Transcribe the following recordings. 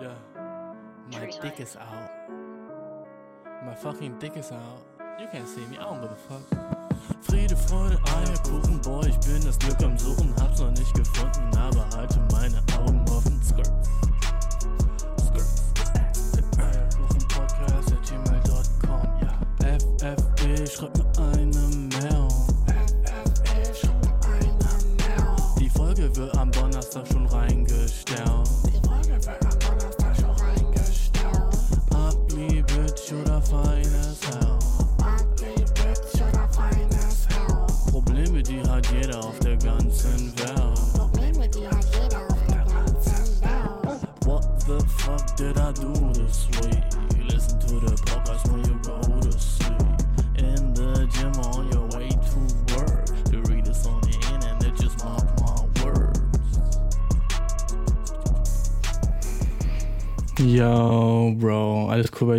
Yeah. My dick is out. My fucking dick is out. You can't see me, I don't give a fuck. Friede, Freude, Eierkuchen, boy, ich bin das Glück am Suchen, hab's noch nicht gefunden, aber halte meine Augen offen. Skirt. Skirt. Eierkuchen Podcast at gmail.com, ja. FFG, schreib mir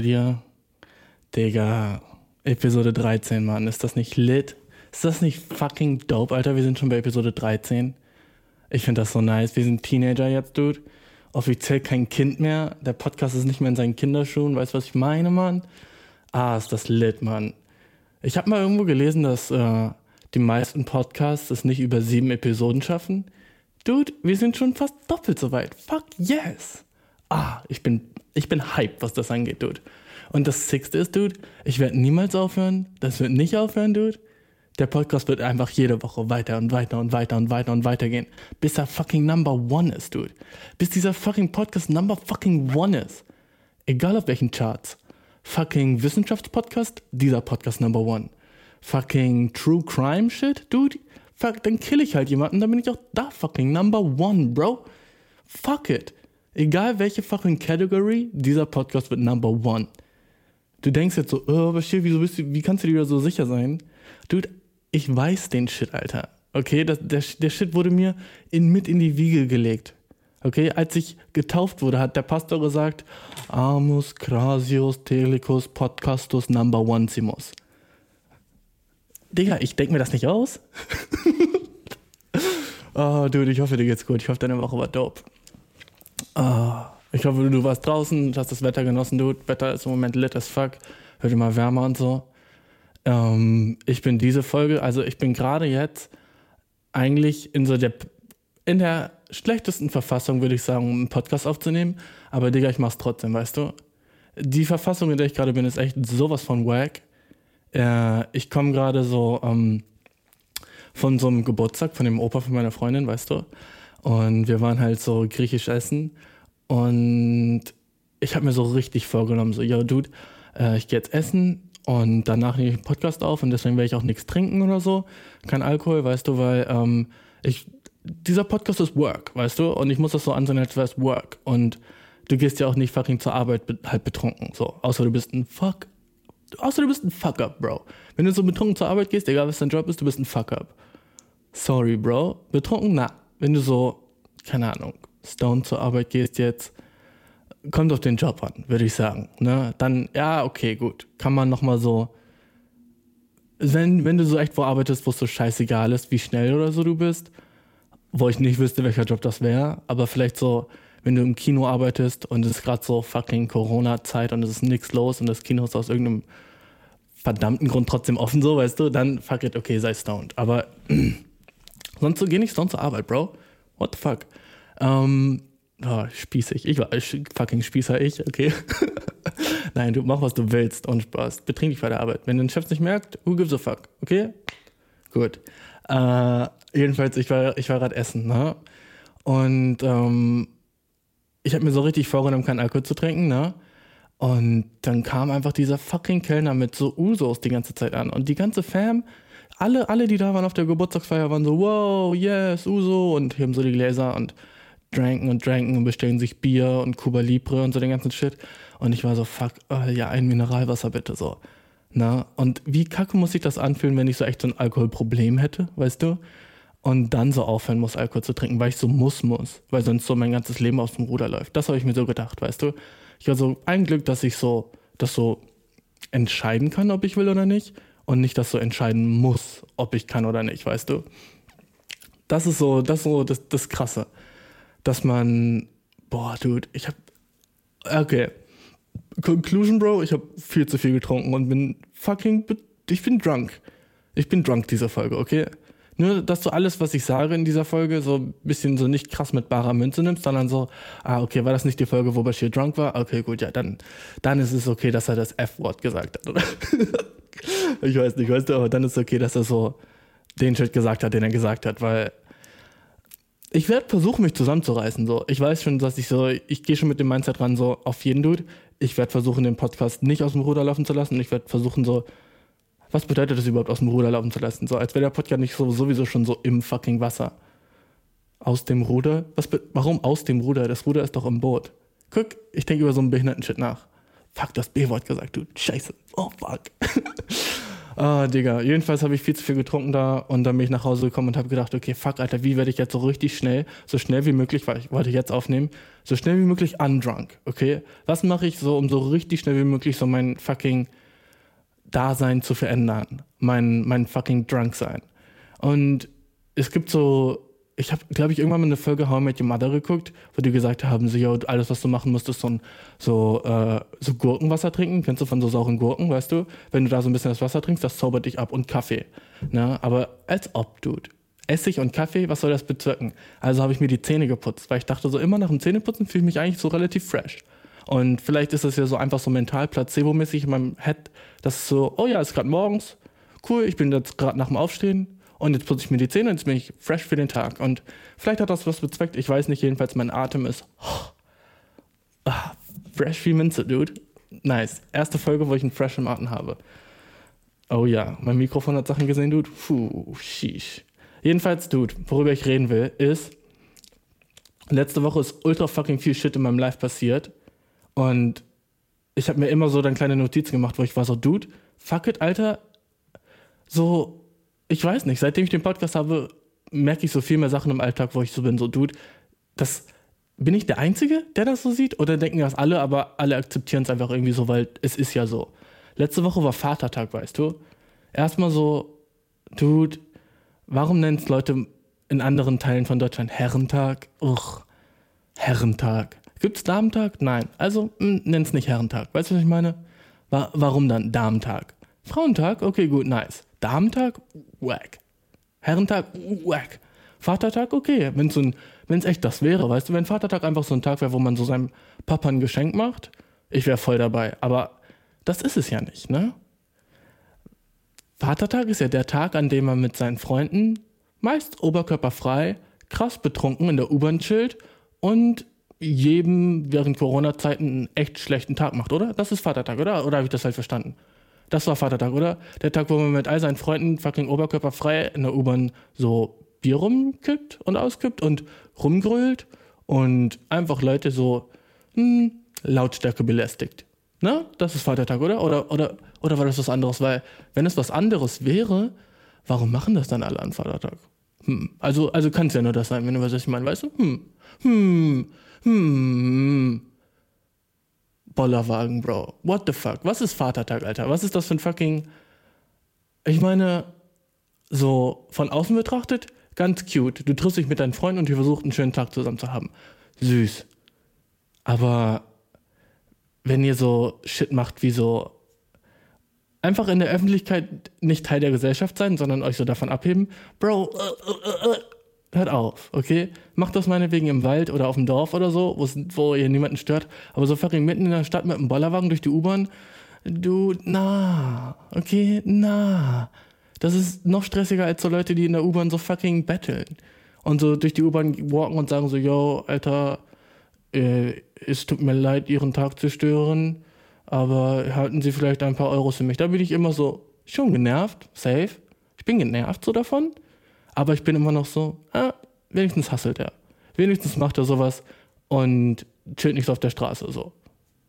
Dir? Digga, Episode 13, Mann, ist das nicht lit? Ist das nicht fucking dope, Alter? Wir sind schon bei Episode 13. Ich finde das so nice. Wir sind Teenager jetzt, Dude. Offiziell kein Kind mehr. Der Podcast ist nicht mehr in seinen Kinderschuhen. Weißt du, was ich meine, Mann? Ah, ist das lit, Mann. Ich habe mal irgendwo gelesen, dass äh, die meisten Podcasts es nicht über sieben Episoden schaffen. Dude, wir sind schon fast doppelt so weit. Fuck yes. Ah, ich bin, ich bin hyped, was das angeht, Dude. Und das Sixte ist, Dude, ich werde niemals aufhören. Das wird nicht aufhören, Dude. Der Podcast wird einfach jede Woche weiter und weiter und weiter und weiter und weiter gehen, bis er fucking Number One ist, Dude. Bis dieser fucking Podcast Number fucking One ist. Egal auf welchen Charts. Fucking Wissenschaftspodcast, dieser Podcast Number One. Fucking True Crime Shit, Dude. Fuck, dann kill ich halt jemanden, dann bin ich auch da fucking Number One, Bro. Fuck it. Egal welche fucking Category, dieser Podcast wird Number One. Du denkst jetzt so, oh, aber shit, wieso bist du, wie kannst du dir da so sicher sein? Dude, ich weiß den Shit, Alter. Okay, das, der, der Shit wurde mir in, mit in die Wiege gelegt. Okay, als ich getauft wurde, hat der Pastor gesagt, Amus, Crasius, Telecus, Podcastus, Number One Simos. Digga, ich denk mir das nicht aus. oh, dude, ich hoffe, dir geht's gut. Ich hoffe, deine Woche war dope. Oh, ich hoffe, du warst draußen, hast das Wetter genossen, dude. Wetter ist im Moment lit as fuck. Wird immer wärmer und so. Ähm, ich bin diese Folge, also ich bin gerade jetzt eigentlich in so der, in der schlechtesten Verfassung, würde ich sagen, um einen Podcast aufzunehmen. Aber Digga, ich mach's trotzdem, weißt du? Die Verfassung, in der ich gerade bin, ist echt sowas von wack. Äh, ich komme gerade so ähm, von so einem Geburtstag von dem Opa von meiner Freundin, weißt du? Und wir waren halt so griechisch essen. Und ich habe mir so richtig vorgenommen, so, yo, Dude, äh, ich gehe jetzt essen und danach nehme ich einen Podcast auf und deswegen werde ich auch nichts trinken oder so. Kein Alkohol, weißt du, weil ähm, ich, dieser Podcast ist Work, weißt du? Und ich muss das so ansehen, als wäre es Work. Und du gehst ja auch nicht fucking zur Arbeit be halt betrunken, so. Außer du bist ein Fuck. Außer du bist ein Fuck-up, Bro. Wenn du so betrunken zur Arbeit gehst, egal was dein Job ist, du bist ein Fuck-up. Sorry, Bro. Betrunken, na. Wenn du so, keine Ahnung, Stone zur Arbeit gehst jetzt, kommt auf den Job an, würde ich sagen. Ne? Dann, ja, okay, gut. Kann man nochmal so. Wenn, wenn du so echt wo arbeitest, wo es so scheißegal ist, wie schnell oder so du bist, wo ich nicht wüsste, welcher Job das wäre, aber vielleicht so, wenn du im Kino arbeitest und es ist gerade so fucking Corona-Zeit und es ist nichts los und das Kino ist aus irgendeinem verdammten Grund trotzdem offen, so, weißt du, dann fuck it, okay, sei stoned. Aber sonst so geh nicht stoned zur Arbeit, Bro. What the fuck? Ähm, Oh, spießig. Ich war fucking Spießer, ich, okay. Nein, du mach, was du willst und Spaß. Betrink dich bei der Arbeit. Wenn dein Chef nicht merkt, who gives a fuck, okay? Gut. Äh, jedenfalls, ich war, ich war gerade essen, ne? Und ähm, ich habe mir so richtig vorgenommen, keinen Alkohol zu trinken, ne? Und dann kam einfach dieser fucking Kellner mit so Usos die ganze Zeit an. Und die ganze Fam, alle, alle, die da waren auf der Geburtstagsfeier, waren so, wow, yes, Uso. Und heben so die Gläser und dranken und dranken und bestellen sich Bier und Cuba Libre und so den ganzen Shit. Und ich war so, fuck, oh, ja, ein Mineralwasser bitte so. Na, und wie kacke muss sich das anfühlen, wenn ich so echt so ein Alkoholproblem hätte, weißt du? Und dann so aufhören muss, Alkohol zu trinken, weil ich so muss, muss, weil sonst so mein ganzes Leben aus dem Ruder läuft. Das habe ich mir so gedacht, weißt du? Ich war so, ein Glück, dass ich so, das so entscheiden kann, ob ich will oder nicht. Und nicht, dass so entscheiden muss, ob ich kann oder nicht, weißt du? Das ist so, das ist so das, das Krasse dass man, boah, Dude, ich hab, Okay. Conclusion, Bro, ich habe viel zu viel getrunken und bin fucking, ich bin drunk. Ich bin drunk dieser Folge, okay? Nur, dass du alles, was ich sage in dieser Folge, so ein bisschen so nicht krass mit barer Münze nimmst, sondern so, ah, okay, war das nicht die Folge, wo Bashir drunk war? Okay, gut, ja, dann, dann ist es okay, dass er das F-Wort gesagt hat, oder? ich weiß nicht, weißt du, aber dann ist es okay, dass er so den Shit gesagt hat, den er gesagt hat, weil ich werde versuchen, mich zusammenzureißen. So. Ich weiß schon, dass ich so, ich gehe schon mit dem Mindset ran, so auf jeden Dude. Ich werde versuchen, den Podcast nicht aus dem Ruder laufen zu lassen. Ich werde versuchen, so, was bedeutet das überhaupt, aus dem Ruder laufen zu lassen? So, als wäre der Podcast nicht so, sowieso schon so im fucking Wasser. Aus dem Ruder? Was, warum aus dem Ruder? Das Ruder ist doch im Boot. Guck, ich denke über so einen behinderten Shit nach. Fuck, das B-Wort gesagt, du. Scheiße. Oh, fuck. Ah, Digga. Jedenfalls habe ich viel zu viel getrunken da und dann bin ich nach Hause gekommen und habe gedacht, okay, fuck, Alter, wie werde ich jetzt so richtig schnell, so schnell wie möglich, weil ich wollte jetzt aufnehmen, so schnell wie möglich undrunk, okay? Was mache ich so, um so richtig schnell wie möglich so mein fucking Dasein zu verändern? Mein, mein fucking Drunk sein. Und es gibt so, ich habe, glaube ich, irgendwann mal eine Folge How I Met Your Mother geguckt, wo die gesagt haben, so, yo, alles, was du machen musst, ist so, ein, so, äh, so Gurkenwasser trinken. Kennst du von so sauren Gurken, weißt du? Wenn du da so ein bisschen das Wasser trinkst, das zaubert dich ab und Kaffee. Ne? Aber als ob, Dude. Essig und Kaffee, was soll das bezwecken? Also habe ich mir die Zähne geputzt, weil ich dachte so, immer nach dem Zähneputzen fühle ich mich eigentlich so relativ fresh. Und vielleicht ist das ja so einfach so mental placebo-mäßig in meinem Head, dass es so, oh ja, ist gerade morgens, cool, ich bin jetzt gerade nach dem Aufstehen und jetzt putze ich mir die Zähne und jetzt bin ich fresh für den Tag. Und vielleicht hat das was bezweckt, ich weiß nicht, jedenfalls mein Atem ist ah, fresh wie Minze, dude. Nice. Erste Folge, wo ich einen fresh im Atem habe. Oh ja, mein Mikrofon hat Sachen gesehen, dude. Puh, sheesh. Jedenfalls, dude, worüber ich reden will, ist, letzte Woche ist ultra fucking viel Shit in meinem Life passiert und ich habe mir immer so dann kleine Notizen gemacht, wo ich war so, Dude, fuck it, Alter. So, ich weiß nicht, seitdem ich den Podcast habe, merke ich so viel mehr Sachen im Alltag, wo ich so bin, so, Dude, das bin ich der Einzige, der das so sieht? Oder denken das alle, aber alle akzeptieren es einfach irgendwie so, weil es ist ja so. Letzte Woche war Vatertag, weißt du? Erstmal so, Dude, warum nennen es Leute in anderen Teilen von Deutschland Herrentag? Uch, Herrentag. Gibt's Damentag? Nein. Also nenn es nicht Herrentag. Weißt du, was ich meine? Wa warum dann Damentag? Frauentag? Okay, gut, nice. Damentag? Wack. Herrentag? Wack. Vatertag? Okay, wenn so ein, echt das wäre, weißt du, wenn Vatertag einfach so ein Tag wäre, wo man so seinem Papa ein Geschenk macht, ich wäre voll dabei. Aber das ist es ja nicht, ne? Vatertag ist ja der Tag, an dem man mit seinen Freunden, meist oberkörperfrei, krass betrunken in der U-Bahn chillt und jedem während Corona-Zeiten einen echt schlechten Tag macht, oder? Das ist Vatertag, oder? Oder habe ich das halt verstanden? Das war Vatertag, oder? Der Tag, wo man mit all seinen Freunden fucking oberkörperfrei in der U-Bahn so Bier rumkippt und auskippt und rumgrölt und einfach Leute so hm, Lautstärke belästigt. Ne? Das ist Vatertag, oder? Oder, oder? oder war das was anderes? Weil, wenn es was anderes wäre, warum machen das dann alle an Vatertag? Hm. Also, also kann es ja nur das sein, wenn du was ich meine, weißt du? Hm. Hm. Hm. Bollerwagen, Bro. What the fuck? Was ist Vatertag, Alter? Was ist das für ein fucking. Ich meine, so von außen betrachtet, ganz cute. Du triffst dich mit deinen Freunden und ihr versucht einen schönen Tag zusammen zu haben. Süß. Aber wenn ihr so Shit macht wie so einfach in der Öffentlichkeit nicht Teil der Gesellschaft sein, sondern euch so davon abheben, Bro, äh, äh, äh, hört auf, okay? Macht das meinetwegen im Wald oder auf dem Dorf oder so, wo ihr niemanden stört, aber so fucking mitten in der Stadt mit einem Bollerwagen durch die U-Bahn, du, na, okay, na. Das ist noch stressiger als so Leute, die in der U-Bahn so fucking betteln. Und so durch die U-Bahn walken und sagen so, yo, Alter, äh, es tut mir leid, Ihren Tag zu stören, aber halten Sie vielleicht ein paar Euros für mich. Da bin ich immer so, schon genervt, safe. Ich bin genervt so davon, aber ich bin immer noch so, ah, wenigstens hasselt er. Wenigstens macht er sowas und chillt nicht so auf der Straße so.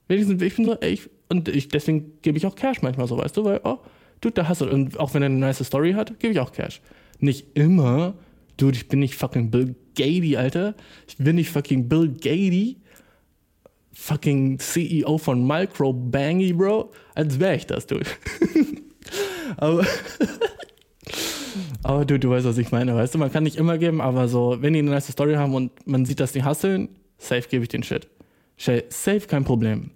Wenigstens, ich bin so, ey, ich, und ich, deswegen gebe ich auch Cash manchmal so, weißt du, weil, oh, Dude, der hasselt. Und auch wenn er eine nice Story hat, gebe ich auch Cash. Nicht immer, Dude, ich bin nicht fucking Bill Gaty, Alter. Ich bin nicht fucking Bill Gaty, fucking CEO von Micro Bangy, Bro. Als wäre ich das, Dude. aber, aber du, du weißt, was ich meine, weißt du, man kann nicht immer geben, aber so, wenn die eine nice Story haben und man sieht, dass die hasseln, safe gebe ich den Shit. Safe kein Problem.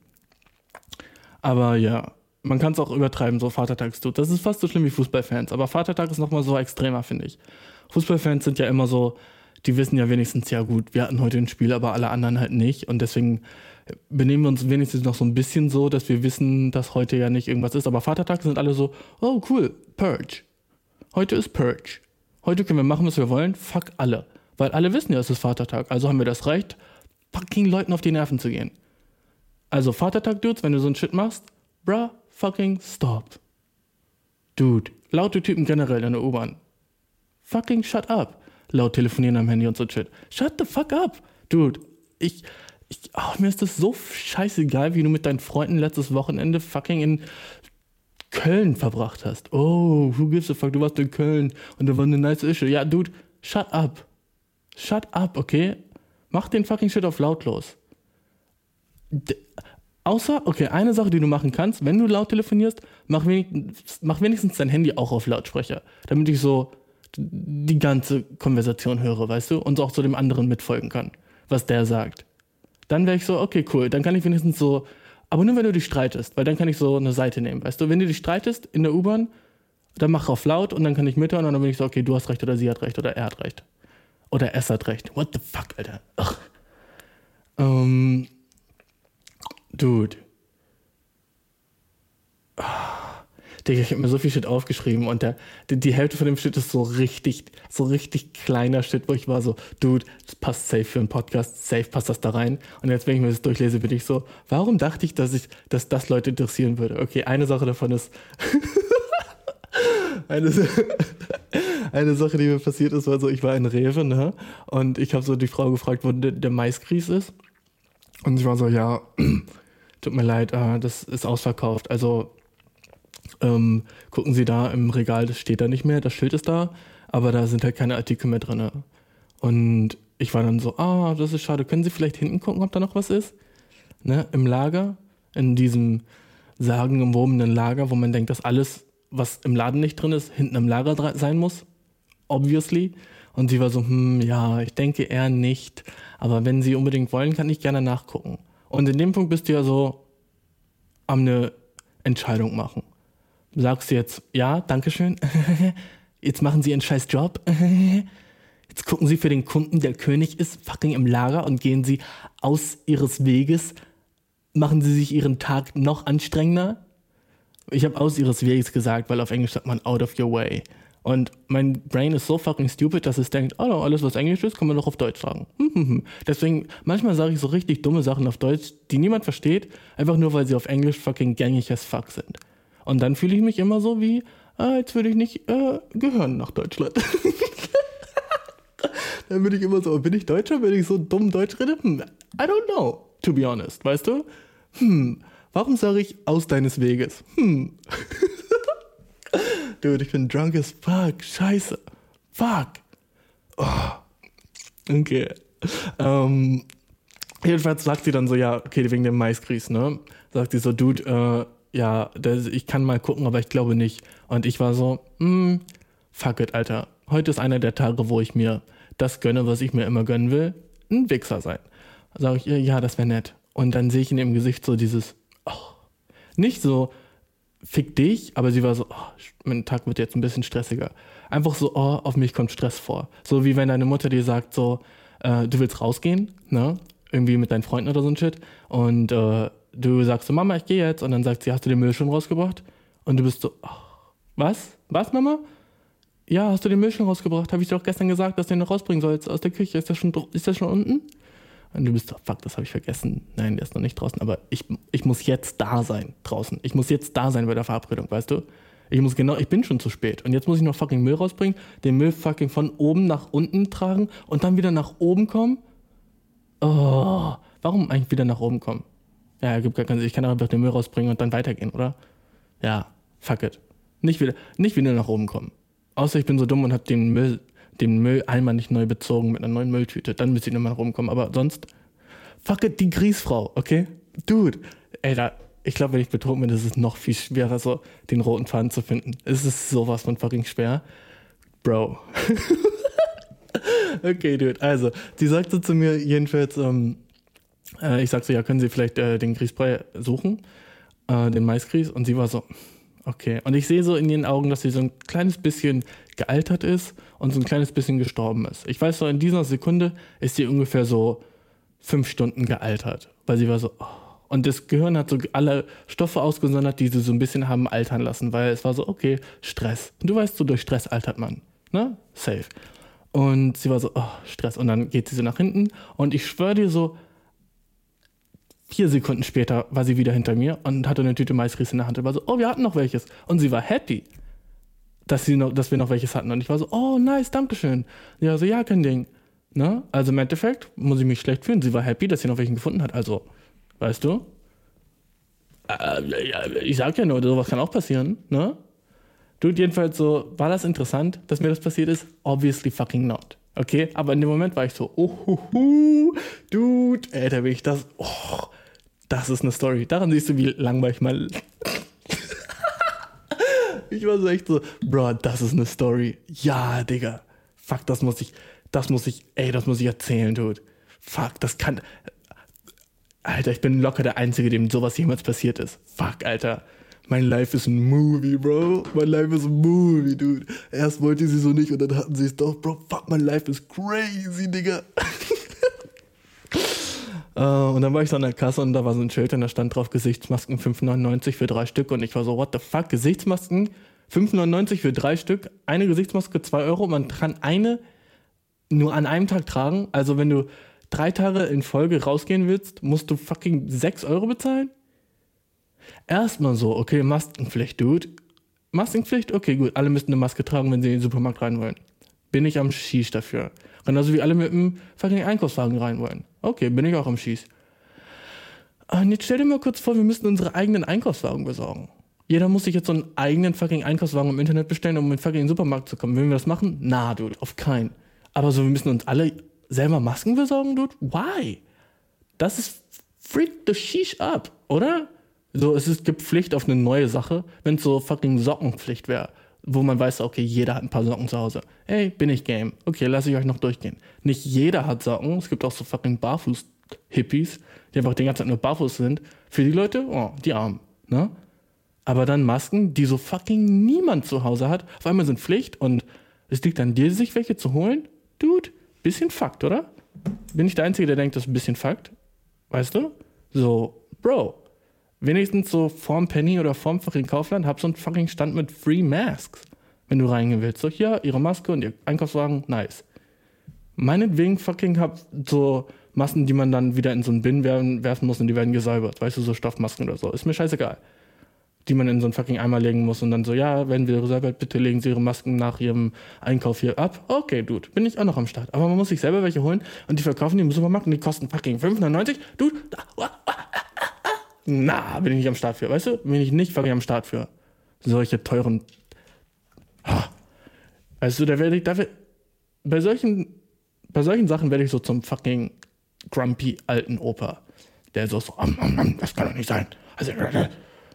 Aber ja, man kann es auch übertreiben, so Vatertagsdude. Das ist fast so schlimm wie Fußballfans. Aber Vatertag ist nochmal so extremer, finde ich. Fußballfans sind ja immer so, die wissen ja wenigstens, ja gut, wir hatten heute ein Spiel, aber alle anderen halt nicht. Und deswegen benehmen wir uns wenigstens noch so ein bisschen so, dass wir wissen, dass heute ja nicht irgendwas ist. Aber Vatertag sind alle so, oh cool, Purge. Heute ist Purge. Heute können wir machen, was wir wollen. Fuck alle. Weil alle wissen ja, es ist Vatertag. Also haben wir das Recht, fucking Leuten auf die Nerven zu gehen. Also Vatertag-Dudes, wenn du so ein Shit machst, bruh, fucking stop. Dude, laute Typen generell in der U-Bahn. Fucking shut up. Laut telefonieren am Handy und so Shit. Shut the fuck up. Dude, ich, ich oh, mir ist das so scheißegal, wie du mit deinen Freunden letztes Wochenende fucking in Köln verbracht hast. Oh, who gives a fuck, du warst in Köln und da war eine nice Ische. Ja, dude, shut up. Shut up, okay? Mach den fucking Shit auf lautlos. D außer, okay, eine Sache, die du machen kannst, wenn du laut telefonierst, mach, wenig, mach wenigstens dein Handy auch auf Lautsprecher, damit ich so die ganze Konversation höre, weißt du, und auch so dem anderen mitfolgen kann, was der sagt. Dann wäre ich so, okay, cool, dann kann ich wenigstens so, aber nur wenn du dich streitest, weil dann kann ich so eine Seite nehmen, weißt du, wenn du dich streitest in der U-Bahn, dann mach auf laut und dann kann ich mithören und dann bin ich so, okay, du hast recht oder sie hat recht oder er hat recht. Oder es hat recht. What the fuck, Alter? Ugh. Ähm, dude. Ah, Digga, ich habe mir so viel Shit aufgeschrieben und der, die, die Hälfte von dem Shit ist so richtig, so richtig kleiner Shit, wo ich war so, dude, das passt safe für einen Podcast, safe passt das da rein. Und jetzt, wenn ich mir das durchlese, bin ich so, warum dachte ich, dass ich, dass das Leute interessieren würde? Okay, eine Sache davon ist, eine, eine Sache, die mir passiert ist, war so, ich war in Rewe, ne? Und ich habe so die Frau gefragt, wo der, der Maisgrieß ist. Und ich war so, ja, tut mir leid, äh, das ist ausverkauft. Also ähm, gucken Sie da im Regal, das steht da nicht mehr, das Schild ist da, aber da sind halt keine Artikel mehr drin. Und ich war dann so, ah, das ist schade, können Sie vielleicht hinten gucken, ob da noch was ist? Ne? Im Lager, in diesem sagenumwobenen Lager, wo man denkt, dass alles, was im Laden nicht drin ist, hinten im Lager sein muss. Obviously. Und sie war so, hm, ja, ich denke eher nicht. Aber wenn Sie unbedingt wollen, kann ich gerne nachgucken. Und in dem Punkt bist du ja so am eine Entscheidung machen. Sagst du jetzt, ja, Dankeschön, jetzt machen Sie Ihren scheiß Job, jetzt gucken Sie für den Kunden, der König ist, fucking im Lager und gehen Sie aus Ihres Weges, machen Sie sich Ihren Tag noch anstrengender. Ich habe aus Ihres Weges gesagt, weil auf Englisch sagt man out of your way. Und mein Brain ist so fucking stupid, dass es denkt, oh, alles was Englisch ist, kann man doch auf Deutsch sagen. Deswegen, manchmal sage ich so richtig dumme Sachen auf Deutsch, die niemand versteht, einfach nur, weil sie auf Englisch fucking gängig as fuck sind. Und dann fühle ich mich immer so wie, ah, jetzt würde ich nicht äh, gehören nach Deutschland. dann bin ich immer so, bin ich Deutscher, wenn ich so dumm Deutsch rede? Hm, I don't know, to be honest, weißt du? Hm, warum sage ich aus deines Weges? Hm. Dude, ich bin drunk as fuck. Scheiße. Fuck. Oh. Okay. Ähm, jedenfalls sagt sie dann so, ja, okay, wegen dem Maisgrieß, ne? Sagt sie so, Dude, äh, ja, das, ich kann mal gucken, aber ich glaube nicht. Und ich war so, hm, fuck it, Alter. Heute ist einer der Tage, wo ich mir das gönne, was ich mir immer gönnen will. Ein Wichser sein. Sag ich ihr, ja, das wäre nett. Und dann sehe ich in ihrem Gesicht so dieses, oh. Nicht so, fick dich, aber sie war so, oh, mein Tag wird jetzt ein bisschen stressiger. Einfach so, oh, auf mich kommt Stress vor. So wie wenn deine Mutter dir sagt, so, äh, du willst rausgehen, ne? Irgendwie mit deinen Freunden oder so ein Shit. Und äh, du sagst so, Mama, ich gehe jetzt. Und dann sagt sie, hast du den Müll schon rausgebracht? Und du bist so, oh, was? Was, Mama? Ja, hast du den Müll schon rausgebracht? Habe ich dir doch gestern gesagt, dass du den noch rausbringen sollst aus der Küche. Ist der schon, ist der schon unten? Und du bist so, fuck, das habe ich vergessen. Nein, der ist noch nicht draußen. Aber ich, ich muss jetzt da sein draußen. Ich muss jetzt da sein bei der Verabredung, weißt du? Ich muss genau, ich bin schon zu spät. Und jetzt muss ich noch fucking Müll rausbringen, den Müll fucking von oben nach unten tragen und dann wieder nach oben kommen. Oh, warum eigentlich wieder nach oben kommen? Ja, gibt gar keinen Sinn. Ich kann einfach den Müll rausbringen und dann weitergehen, oder? Ja, fuck it. Nicht wieder, nicht wieder nach oben kommen. Außer ich bin so dumm und habe den Müll, den Mülleimer nicht neu bezogen mit einer neuen Mülltüte. Dann müsste ich nochmal nach oben kommen. Aber sonst, fuck it, die Griesfrau, okay? Dude, ey, da, ich glaube, wenn ich betrunken bin, ist es noch viel schwerer, so den roten Faden zu finden. Es ist sowas von fucking schwer. Bro. okay, dude. Also, sie sagte zu mir jedenfalls, ähm, Äh, ich sag so, ja, können Sie vielleicht äh, den Grießbrei suchen, äh, den Maisgrieß? Und sie war so, okay. Und ich sehe so in ihren Augen, dass sie so ein kleines bisschen gealtert ist und so ein kleines bisschen gestorben ist. Ich weiß so, in dieser Sekunde ist sie ungefähr so fünf Stunden gealtert, weil sie war so, oh. und das Gehirn hat so alle Stoffe ausgesondert, die sie so ein bisschen haben altern lassen, weil es war so, okay, Stress. Und du weißt so, durch Stress altert man, ne? Safe. Und sie war so, oh, Stress. Und dann geht sie so nach hinten und ich schwöre dir so, vier Sekunden später war sie wieder hinter mir und hatte eine Tüte Maisgrieß in der Hand und war so, oh, wir hatten noch welches. Und sie war happy, dass, sie noch, dass wir noch welches hatten. Und ich war so, oh, nice, dankeschön. Ja, so, ja, kein Ding. Ne? Also im Endeffekt muss ich mich schlecht fühlen. Sie war happy, dass sie noch welchen gefunden hat. Also, weißt du? Äh, ich sag ja nur, sowas kann auch passieren, ne? Dude, jedenfalls so, war das interessant, dass mir das passiert ist? Obviously fucking not. Okay, aber in dem Moment war ich so, oh, Dude, Alter, wie ich das, oh, das ist eine Story. Daran siehst du, wie langweilig mal. ich war so echt so, Bro, das ist eine Story. Ja, Digga. Fuck, das muss ich, das muss ich, ey, das muss ich erzählen, Dude. Fuck, das kann. Alter, ich bin locker der Einzige, dem sowas jemals passiert ist. Fuck, Alter. Mein Life ist ein Movie, Bro. Mein Life ist ein Movie, Dude. Erst wollte sie so nicht und dann hatten sie es doch. Bro, fuck, mein Life ist crazy, Digga. Äh, und dann war ich so an der Kasse und da war so ein Schild und da stand drauf Gesichtsmasken 5,99 für drei Stück und ich war so, what the fuck, Gesichtsmasken 5,99 für drei Stück, eine Gesichtsmaske 2 Euro, man kann eine nur an einem Tag tragen, also wenn du drei Tage in Folge rausgehen willst, musst du fucking 6 Euro bezahlen? Erstmal so, okay, Maskenpflicht, Dude. Maskenpflicht, okay, gut, alle müssen eine Maske tragen, wenn sie in den Supermarkt rein wollen. Bin ich am Schieß dafür. Genauso wie alle mit dem fucking Einkaufswagen rein wollen. Okay, bin ich auch am Schieß. Und jetzt stell dir mal kurz vor, wir müssen unsere eigenen Einkaufswagen besorgen. Jeder muss sich jetzt so einen eigenen fucking Einkaufswagen im Internet bestellen, um in den fucking Supermarkt zu kommen. Wenn wir das machen? Na, Dude, auf keinen. Aber so, wir müssen uns alle selber Masken besorgen, Dude? Why? Das ist freak the sheesh up, oder? So, es ist, gibt Pflicht auf eine neue Sache, wenn es so fucking Sockenpflicht wäre, wo man weiß, okay, jeder hat ein paar Socken zu Hause. Ey, bin ich game. Okay, lasse ich euch noch durchgehen. Nicht jeder hat Socken, es gibt auch so fucking Barfuß-Hippies, die einfach die ganze Zeit nur barfuß sind. Für die Leute, oh, die Armen, ne? Aber dann Masken, die so fucking niemand zu Hause hat, auf einmal sind Pflicht und es liegt an dir, sich welche zu holen? Dude, bisschen Fakt, oder? Bin ich der Einzige, der denkt, das ist ein bisschen Fakt? Weißt du? So, Bro, wenigstens so vorm Penny oder vorm fucking Kaufland hab so einen fucking Stand mit Free Masks, wenn du reingehen willst. So, hier, ihre Maske und ihr Einkaufswagen, nice. Meinetwegen fucking hab so Masken, die man dann wieder in so einen Bin werfen, muss und die werden gesäubert. Weißt du, so Stoffmasken oder so. Ist mir scheißegal. Die man in so einen fucking Eimer legen muss und dann so, ja, wenn wir gesäubert, bitte legen Sie Ihre Masken nach Ihrem Einkauf hier ab. Okay, Dude, bin ich auch noch am Start. Aber man muss sich selber welche holen und die verkaufen die im Supermarkt und die kosten fucking 5,99. Dude, na, bin ich nicht am Start für. Weißt du, bin ich nicht fucking am Start für. Solche teuren. Ha. Weißt du, da werde ich, da werd, bei solchen, bei solchen Sachen werde ich so zum fucking grumpy alten Opa. Der so, so, am, am, am, das kann doch nicht sein. Also,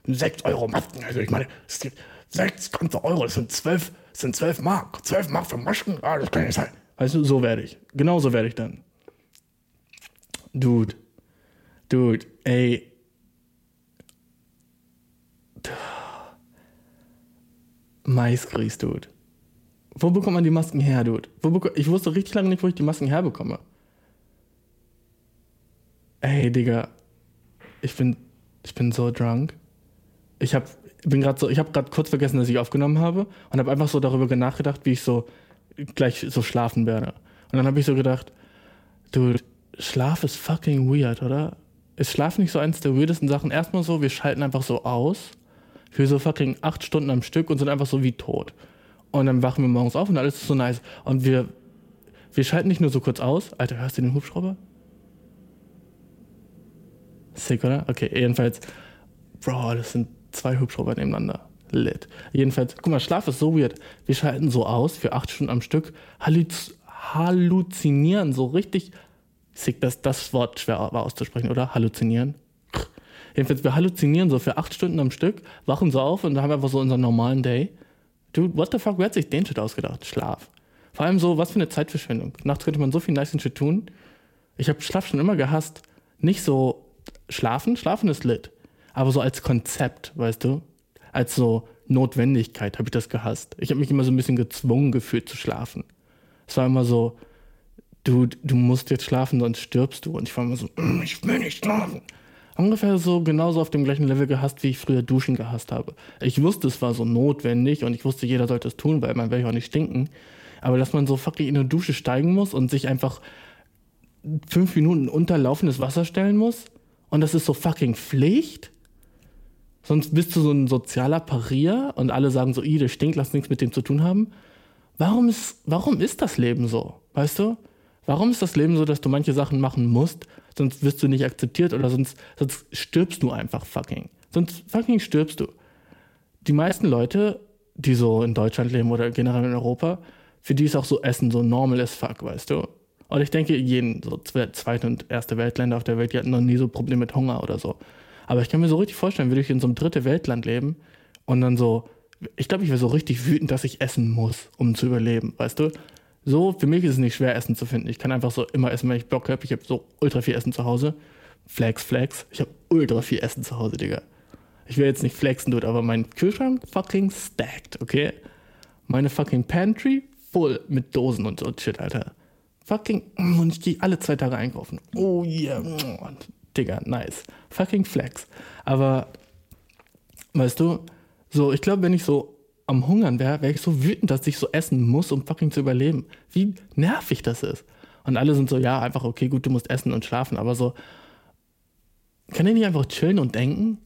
6 Euro Masken. Also, ich meine, es gibt 6 ganze Euro, das sind 12, das sind 12 Mark. 12 Mark für Masken? Ah, das kann nicht sein. Weißt du, so werde ich. Genau so werde ich dann. Dude. Dude, ey. Maisgrieß, Dude. Wo bekommt man die Masken her, Dude? Ich wusste richtig lange nicht, wo ich die Masken herbekomme. Ey, Digga. Ich bin, ich bin so drunk. Ich hab, bin gerade so, ich habe gerade kurz vergessen, dass ich aufgenommen habe und habe einfach so darüber nachgedacht, wie ich so gleich so schlafen werde. Und dann habe ich so gedacht, Dude, Schlaf ist fucking weird, oder? Ist Schlaf nicht so eins der weirdesten Sachen? Erstmal so, wir schalten einfach so aus für so fucking acht Stunden am Stück und sind einfach so wie tot. Und dann wachen wir morgens auf und alles ist so nice. Und wir, wir schalten nicht nur so kurz aus. Alter, hörst du den Hubschrauber? Sick, oder? Okay, jedenfalls, Bro, das sind zwei Hubschrauber nebeneinander. Lit. Jedenfalls, guck mal, Schlaf ist so weird. Wir schalten so aus für acht Stunden am Stück, halluz halluzinieren so richtig. Sick, das, das Wort schwer war auszusprechen, oder? Halluzinieren. Jedenfalls, wir halluzinieren so für acht Stunden am Stück, wachen so auf und haben einfach so unseren normalen Day. Dude, what the fuck, wer hat sich den Shit ausgedacht? Schlaf. Vor allem so, was für eine Zeitverschwendung. Nachts könnte man so viel nice Shit tun. Ich habe Schlaf schon immer gehasst. Nicht so schlafen, schlafen ist lit. Aber so als Konzept, weißt du? Als so Notwendigkeit habe ich das gehasst. Ich habe mich immer so ein bisschen gezwungen gefühlt zu schlafen. Es war immer so, du, du musst jetzt schlafen, sonst stirbst du. Und ich war immer so, "Mm, ich will nicht schlafen. Ungefähr so genauso auf dem gleichen Level gehasst, wie ich früher Duschen gehasst habe. Ich wusste, es war so notwendig und ich wusste, jeder sollte es tun, weil man will ja auch nicht stinken. Aber dass man so fucking in eine Dusche steigen muss und sich einfach fünf Minuten unter laufendes Wasser stellen muss und das ist so fucking Pflicht? Sonst bist du so ein sozialer Parier und alle sagen so, i, der stinkt, lass nichts mit dem zu tun haben. Warum ist, warum ist das Leben so? Weißt du? Warum ist das Leben so, dass du manche Sachen machen musst, sonst wirst du nicht akzeptiert oder sonst, sonst stirbst du einfach fucking. Sonst fucking stirbst du. Die meisten Leute, die so in Deutschland leben oder generell in Europa, für die ist auch so Essen so normal as fuck, weißt du? Und ich denke, jeden, so zwe- zweite und erste Weltländer auf der Welt, die hatten noch nie so Probleme mit Hunger oder so. Aber ich kann mir so richtig vorstellen, würde ich in so einem dritte Weltland leben und dann so, ich glaube, ich wäre so richtig wütend, dass ich essen muss, um zu überleben, weißt du? So, für mich ist es nicht schwer, Essen zu finden. Ich kann einfach so immer essen, wenn ich Bock habe. Ich habe so ultra viel Essen zu Hause. Flex, flex. Ich habe ultra viel Essen zu Hause, Digga. Ich will jetzt nicht flexen, dude, aber mein Kühlschrank fucking stacked, okay? Meine fucking Pantry voll mit Dosen und so shit, Alter. Fucking, mm, und ich gehe alle zwei Tage einkaufen. Oh yeah, mm, Digga, nice. Fucking flex. Aber, weißt du, so, ich glaube, wenn ich so am Hungern wäre, wäre ich so wütend, dass ich so essen muss, um fucking zu überleben. Wie nervig das ist. Und alle sind so, ja, einfach, okay, gut, du musst essen und schlafen, aber so, kann ich nicht einfach chillen und denken?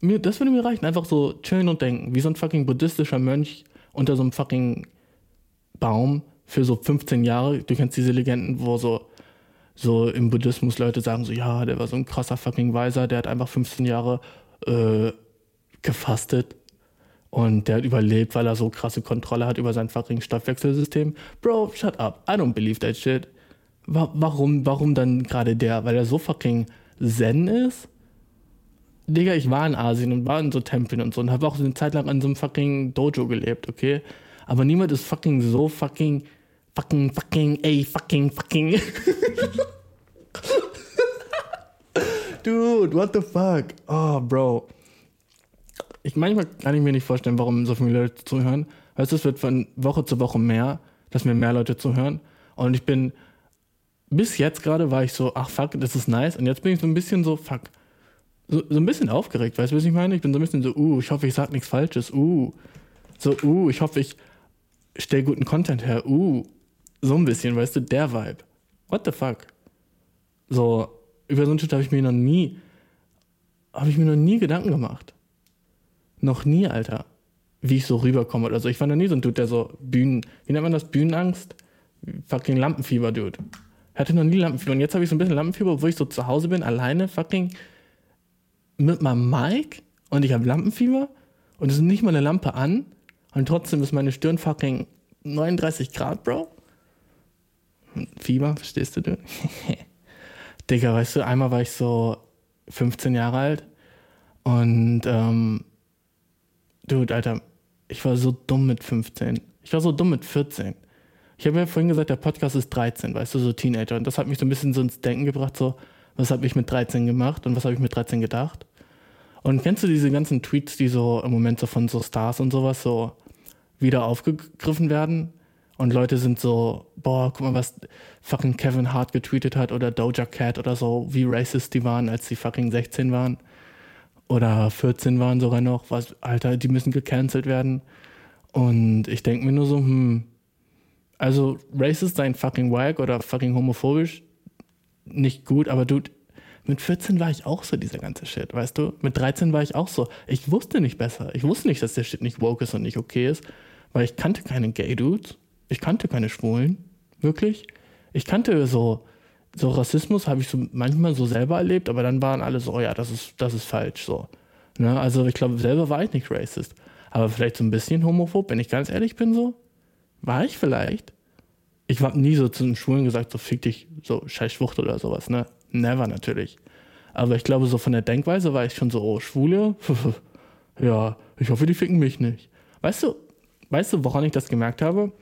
Mir, das würde mir reichen, einfach so chillen und denken, wie so ein fucking buddhistischer Mönch unter so einem fucking Baum für so 15 Jahre. Du kennst diese Legenden, wo so, so im Buddhismus Leute sagen so, ja, der war so ein krasser fucking Weiser, der hat einfach 15 Jahre äh, gefastet und der hat überlebt, weil er so krasse Kontrolle hat über sein fucking Stoffwechselsystem. Bro, shut up. I don't believe that shit. Wa warum, warum dann gerade der? Weil er so fucking zen ist? Digga, ich war in Asien und war in so Tempeln und so und habe auch eine Zeit lang an so einem fucking Dojo gelebt, okay? Aber niemand ist fucking so fucking, fucking, fucking, ey, fucking, fucking. Dude, what the fuck? Oh, Bro. Ich manchmal kann ich mir nicht vorstellen, warum so viele Leute zuhören. Weißt du, es wird von Woche zu Woche mehr, dass mir mehr Leute zuhören. Und ich bin, bis jetzt gerade war ich so, ach fuck, das ist nice. Und jetzt bin ich so ein bisschen so, fuck. So, so ein bisschen aufgeregt, weißt du, was ich meine? Ich bin so ein bisschen so, uh, ich hoffe, ich sag nichts Falsches, uh. So, uh, ich hoffe, ich stell guten Content her, uh. So ein bisschen, weißt du, der Vibe. What the fuck? So, über so einen Shit habe ich mir noch nie, habe ich mir noch nie Gedanken gemacht. Noch nie, Alter. Wie ich so rüberkomme oder so. Ich war noch nie so ein Dude, der so Bühnen, wie nennt man das? Bühnenangst? Fucking Lampenfieber, Dude. Hatte noch nie Lampenfieber. Und jetzt habe ich so ein bisschen Lampenfieber, obwohl ich so zu Hause bin, alleine fucking mit meinem Mic und ich habe Lampenfieber und es ist nicht mal eine Lampe an und trotzdem ist meine Stirn fucking 39 Grad, Bro. Fieber, verstehst du, du? Digga, weißt du, einmal war ich so 15 Jahre alt und ähm, Dude, Alter, ich war so dumm mit 15. Ich war so dumm mit 14. Ich habe ja vorhin gesagt, der Podcast ist 13, weißt du, so Teenager. Und das hat mich so ein bisschen so ins Denken gebracht, so, was habe ich mit 13 gemacht und was habe ich mit 13 gedacht? Und kennst du diese ganzen Tweets, die so im Moment so von so Stars und sowas so wieder aufgegriffen werden? Und Leute sind so, boah, guck mal, was fucking Kevin Hart getweetet hat oder Doja Cat oder so, wie racist die waren, als sie fucking 16 waren. Oder 14 waren sogar noch. Was, Alter, die müssen gecancelt werden. Und ich denke mir nur so, hm, also racist sein fucking wack oder fucking homophobisch, nicht gut, aber du, mit 14 war ich auch so dieser ganze Shit, weißt du? Mit 13 war ich auch so. Ich wusste nicht besser. Ich wusste nicht, dass der Shit nicht woke ist und nicht okay ist, weil ich kannte keine Gay-Dudes. Ich kannte keine Schwulen. Wirklich. Ich kannte so, so Rassismus habe ich so manchmal so selber erlebt, aber dann waren alle so, oh ja, das ist, das ist falsch, so. Ne? Also ich glaube, selber war ich nicht racist. Aber vielleicht so ein bisschen homophob, wenn ich ganz ehrlich bin, so. War ich vielleicht? Ich habe nie so zu einem Schwulen gesagt, so fick dich, so scheiß Schwucht oder sowas, ne? Never natürlich. Aber ich glaube, so von der Denkweise war ich schon so, oh, Schwule? ja, ich hoffe, die ficken mich nicht. Weißt du, weißt du, woran ich das gemerkt habe?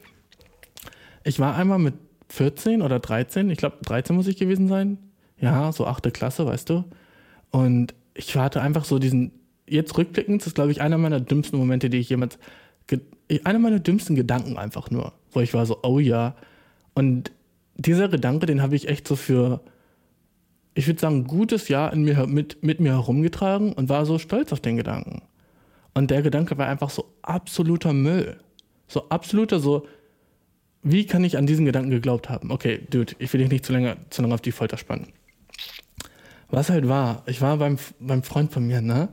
Ich war einmal mit 14 oder 13, ich glaube 13 muss ich gewesen sein. ja, so achte Klasse, weißt du. Und ich hatte einfach so diesen, jetzt rückblickend, das ist, glaube ich, einer meiner dümmsten Momente, die ich jemals, einer meiner dümmsten Gedanken einfach nur, wo ich war so, oh ja. Und dieser Gedanke, den habe ich echt so für, ich würde sagen, ein gutes Jahr in mir, mit, mit mir herumgetragen und war so stolz auf den Gedanken. Und der Gedanke war einfach so absoluter Müll. So absoluter, so, wie kann ich an diesen Gedanken geglaubt haben? Okay, Dude, ich will dich nicht zu lange, zu lange auf die Folter spannen. Was halt war, ich war beim, beim Freund von mir, ne?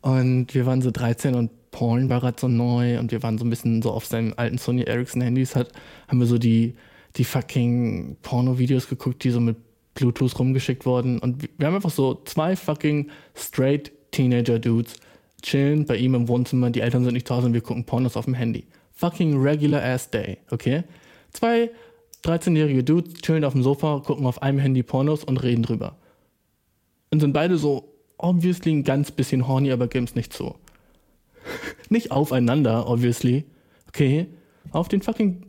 Und wir waren so 13 und Porn war gerade so neu und wir waren so ein bisschen so auf seinen alten Sony Ericsson Handys, hat, haben wir so die, die fucking Porno-Videos geguckt, die so mit Bluetooth rumgeschickt wurden. Und wir haben einfach so zwei fucking straight Teenager-Dudes chillen bei ihm im Wohnzimmer, die Eltern sind nicht zu Hause und wir gucken Pornos auf dem Handy. Fucking regular ass day, okay? Zwei 13-jährige Dudes chillen auf dem Sofa, gucken auf einem Handy Pornos und reden drüber. Und sind beide so obviously ein ganz bisschen horny, aber game's nicht zu. nicht aufeinander, obviously. Okay? Auf den fucking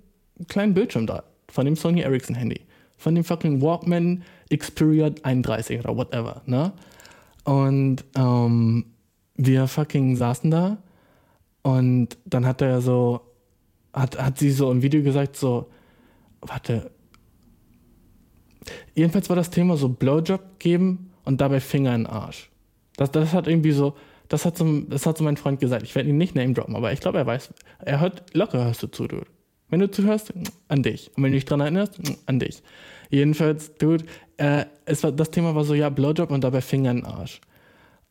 kleinen Bildschirm da. Von dem Sony Ericsson Handy. Von dem fucking Walkman Xperia 31 oder whatever, ne? Und ähm, wir fucking saßen da und dann hat er so, hat, hat sie so im Video gesagt, so, warte. Jedenfalls war das Thema so Blowjob geben und dabei Finger in den Arsch. Das, das hat irgendwie so, das hat, so, das hat so mein Freund gesagt. Ich werde ihn nicht name droppen, aber ich glaube, er weiß, er hört, locker hörst du zu, Dude. Wenn du zuhörst, an dich. Und wenn du dich dran erinnerst, an dich. Jedenfalls, Dude, äh, es war, das Thema war so, ja, Blowjob und dabei Finger in den Arsch.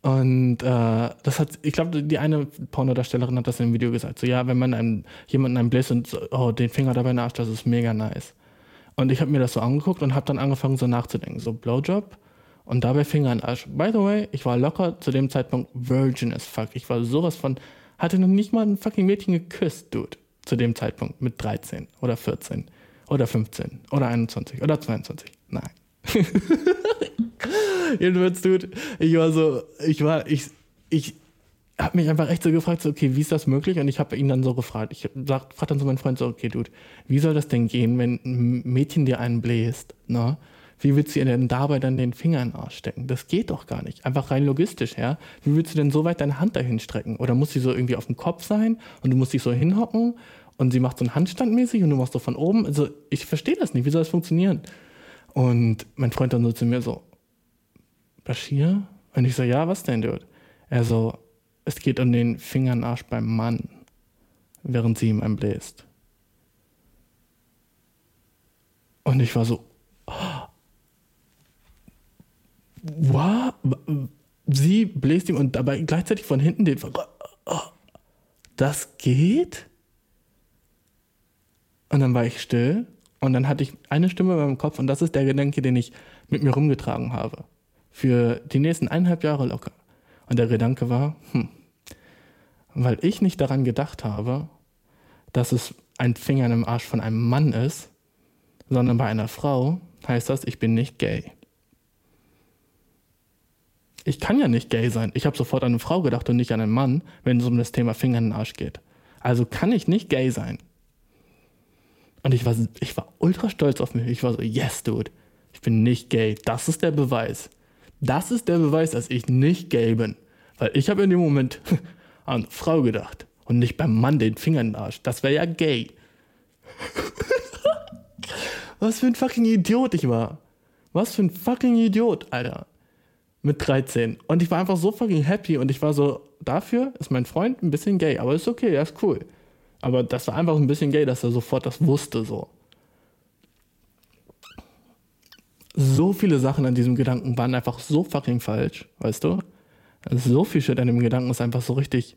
Und äh, das hat, ich glaube, die eine Pornodarstellerin hat das im Video gesagt. So, ja, wenn man einem, jemanden einen bläst und so, oh, den Finger dabei in Arsch, das ist mega nice. Und ich habe mir das so angeguckt und habe dann angefangen, so nachzudenken. So, Blowjob und dabei Finger in den Arsch. By the way, ich war locker zu dem Zeitpunkt virgin as fuck. Ich war sowas von, hatte noch nicht mal ein fucking Mädchen geküsst, Dude. Zu dem Zeitpunkt mit 13 oder 14 oder 15 oder 21 oder 22. Nein. Jedenfalls, Dude, ich war so, ich war, ich, ich habe mich einfach echt so gefragt, so, okay, wie ist das möglich? Und ich habe ihn dann so gefragt. Ich sag, frag dann so meinen Freund so, okay, Dude, wie soll das denn gehen, wenn ein Mädchen dir einen bläst, ne? Wie willst du ihr denn dabei dann den Finger in den Arsch stecken? Das geht doch gar nicht. Einfach rein logistisch, ja. Wie willst du denn so weit deine Hand dahin strecken? Oder muss sie so irgendwie auf dem Kopf sein und du musst dich so hinhocken und sie macht so einen Handstand mäßig und du machst so von oben? Also, ich verstehe das nicht. Wie soll das funktionieren? Und mein Freund dann so zu mir so, Bashir? Und ich so, ja, was denn, Dude? Er so, es geht um den Finger in den Arsch beim Mann, während sie ihm einen bläst. Und ich war so, wow, sie bläst ihm und dabei gleichzeitig von hinten den, das geht? Und dann war ich still und dann hatte ich eine Stimme in meinem Kopf und das ist der Gedanke, den ich mit mir rumgetragen habe. Für die nächsten eineinhalb Jahre locker. Und der Gedanke war, hm, weil ich nicht daran gedacht habe, dass es ein Finger im Arsch von einem Mann ist, sondern bei einer Frau, heißt das, ich bin nicht gay. Ich kann ja nicht gay sein. Ich habe sofort an eine Frau gedacht und nicht an einen Mann, wenn es um das Thema Finger in den Arsch geht. Also kann ich nicht gay sein. Und ich war, ich war ultra stolz auf mich. Ich war so, yes, dude, ich bin nicht gay. Das ist der Beweis. Das ist der Beweis, dass ich nicht gay bin. Weil ich habe in dem Moment an Frau gedacht und nicht beim Mann den Finger in den Arsch. Das wäre ja gay. Was für ein fucking Idiot ich war. Was für ein fucking Idiot, Alter. Mit 13. Und ich war einfach so fucking happy und ich war so, dafür ist mein Freund ein bisschen gay, aber ist okay, er ist cool. Aber das war einfach ein bisschen gay, dass er sofort das wusste, so. So viele Sachen an diesem Gedanken waren einfach so fucking falsch, weißt du? Also so viel Shit an dem Gedanken ist einfach so richtig,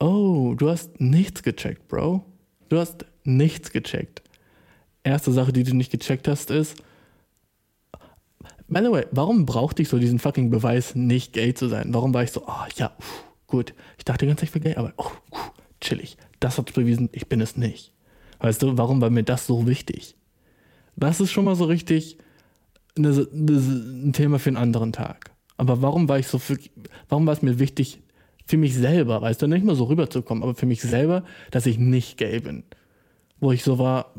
oh, du hast nichts gecheckt, Bro. Du hast nichts gecheckt. Erste Sache, die du nicht gecheckt hast, ist, by the way, warum brauchte ich so diesen fucking Beweis, nicht gay zu sein? Warum war ich so, oh ja, pff, gut, ich dachte die ganze ich bin gay, aber oh, pff, chillig. Das hat bewiesen, ich bin es nicht. Weißt du, warum war mir das so wichtig? Das ist schon mal so richtig eine, eine, ein Thema für einen anderen Tag. Aber warum war ich so für, warum war es mir wichtig, für mich selber, weißt du, nicht mal so rüberzukommen, aber für mich selber, dass ich nicht gay bin. Wo ich so war,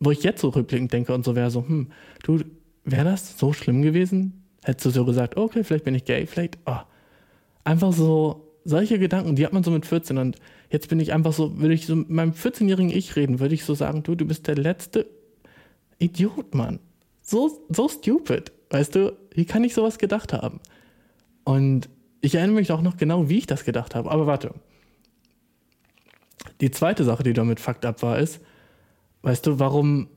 wo ich jetzt so rückblickend denke und so wäre so, hm, du, wäre das so schlimm gewesen? Hättest du so gesagt, okay, vielleicht bin ich gay, vielleicht, oh. Einfach so, solche Gedanken, die hat man so mit 14 und jetzt bin ich einfach so, würde ich so mit meinem 14-jährigen Ich reden, würde ich so sagen, du, du bist der letzte Idiot, Mann. So, so stupid. Weißt du, wie kann ich sowas gedacht haben? Und ich erinnere mich auch noch genau, wie ich das gedacht habe. Aber warte. Die zweite Sache, die damit fucked up war, ist, weißt du, warum.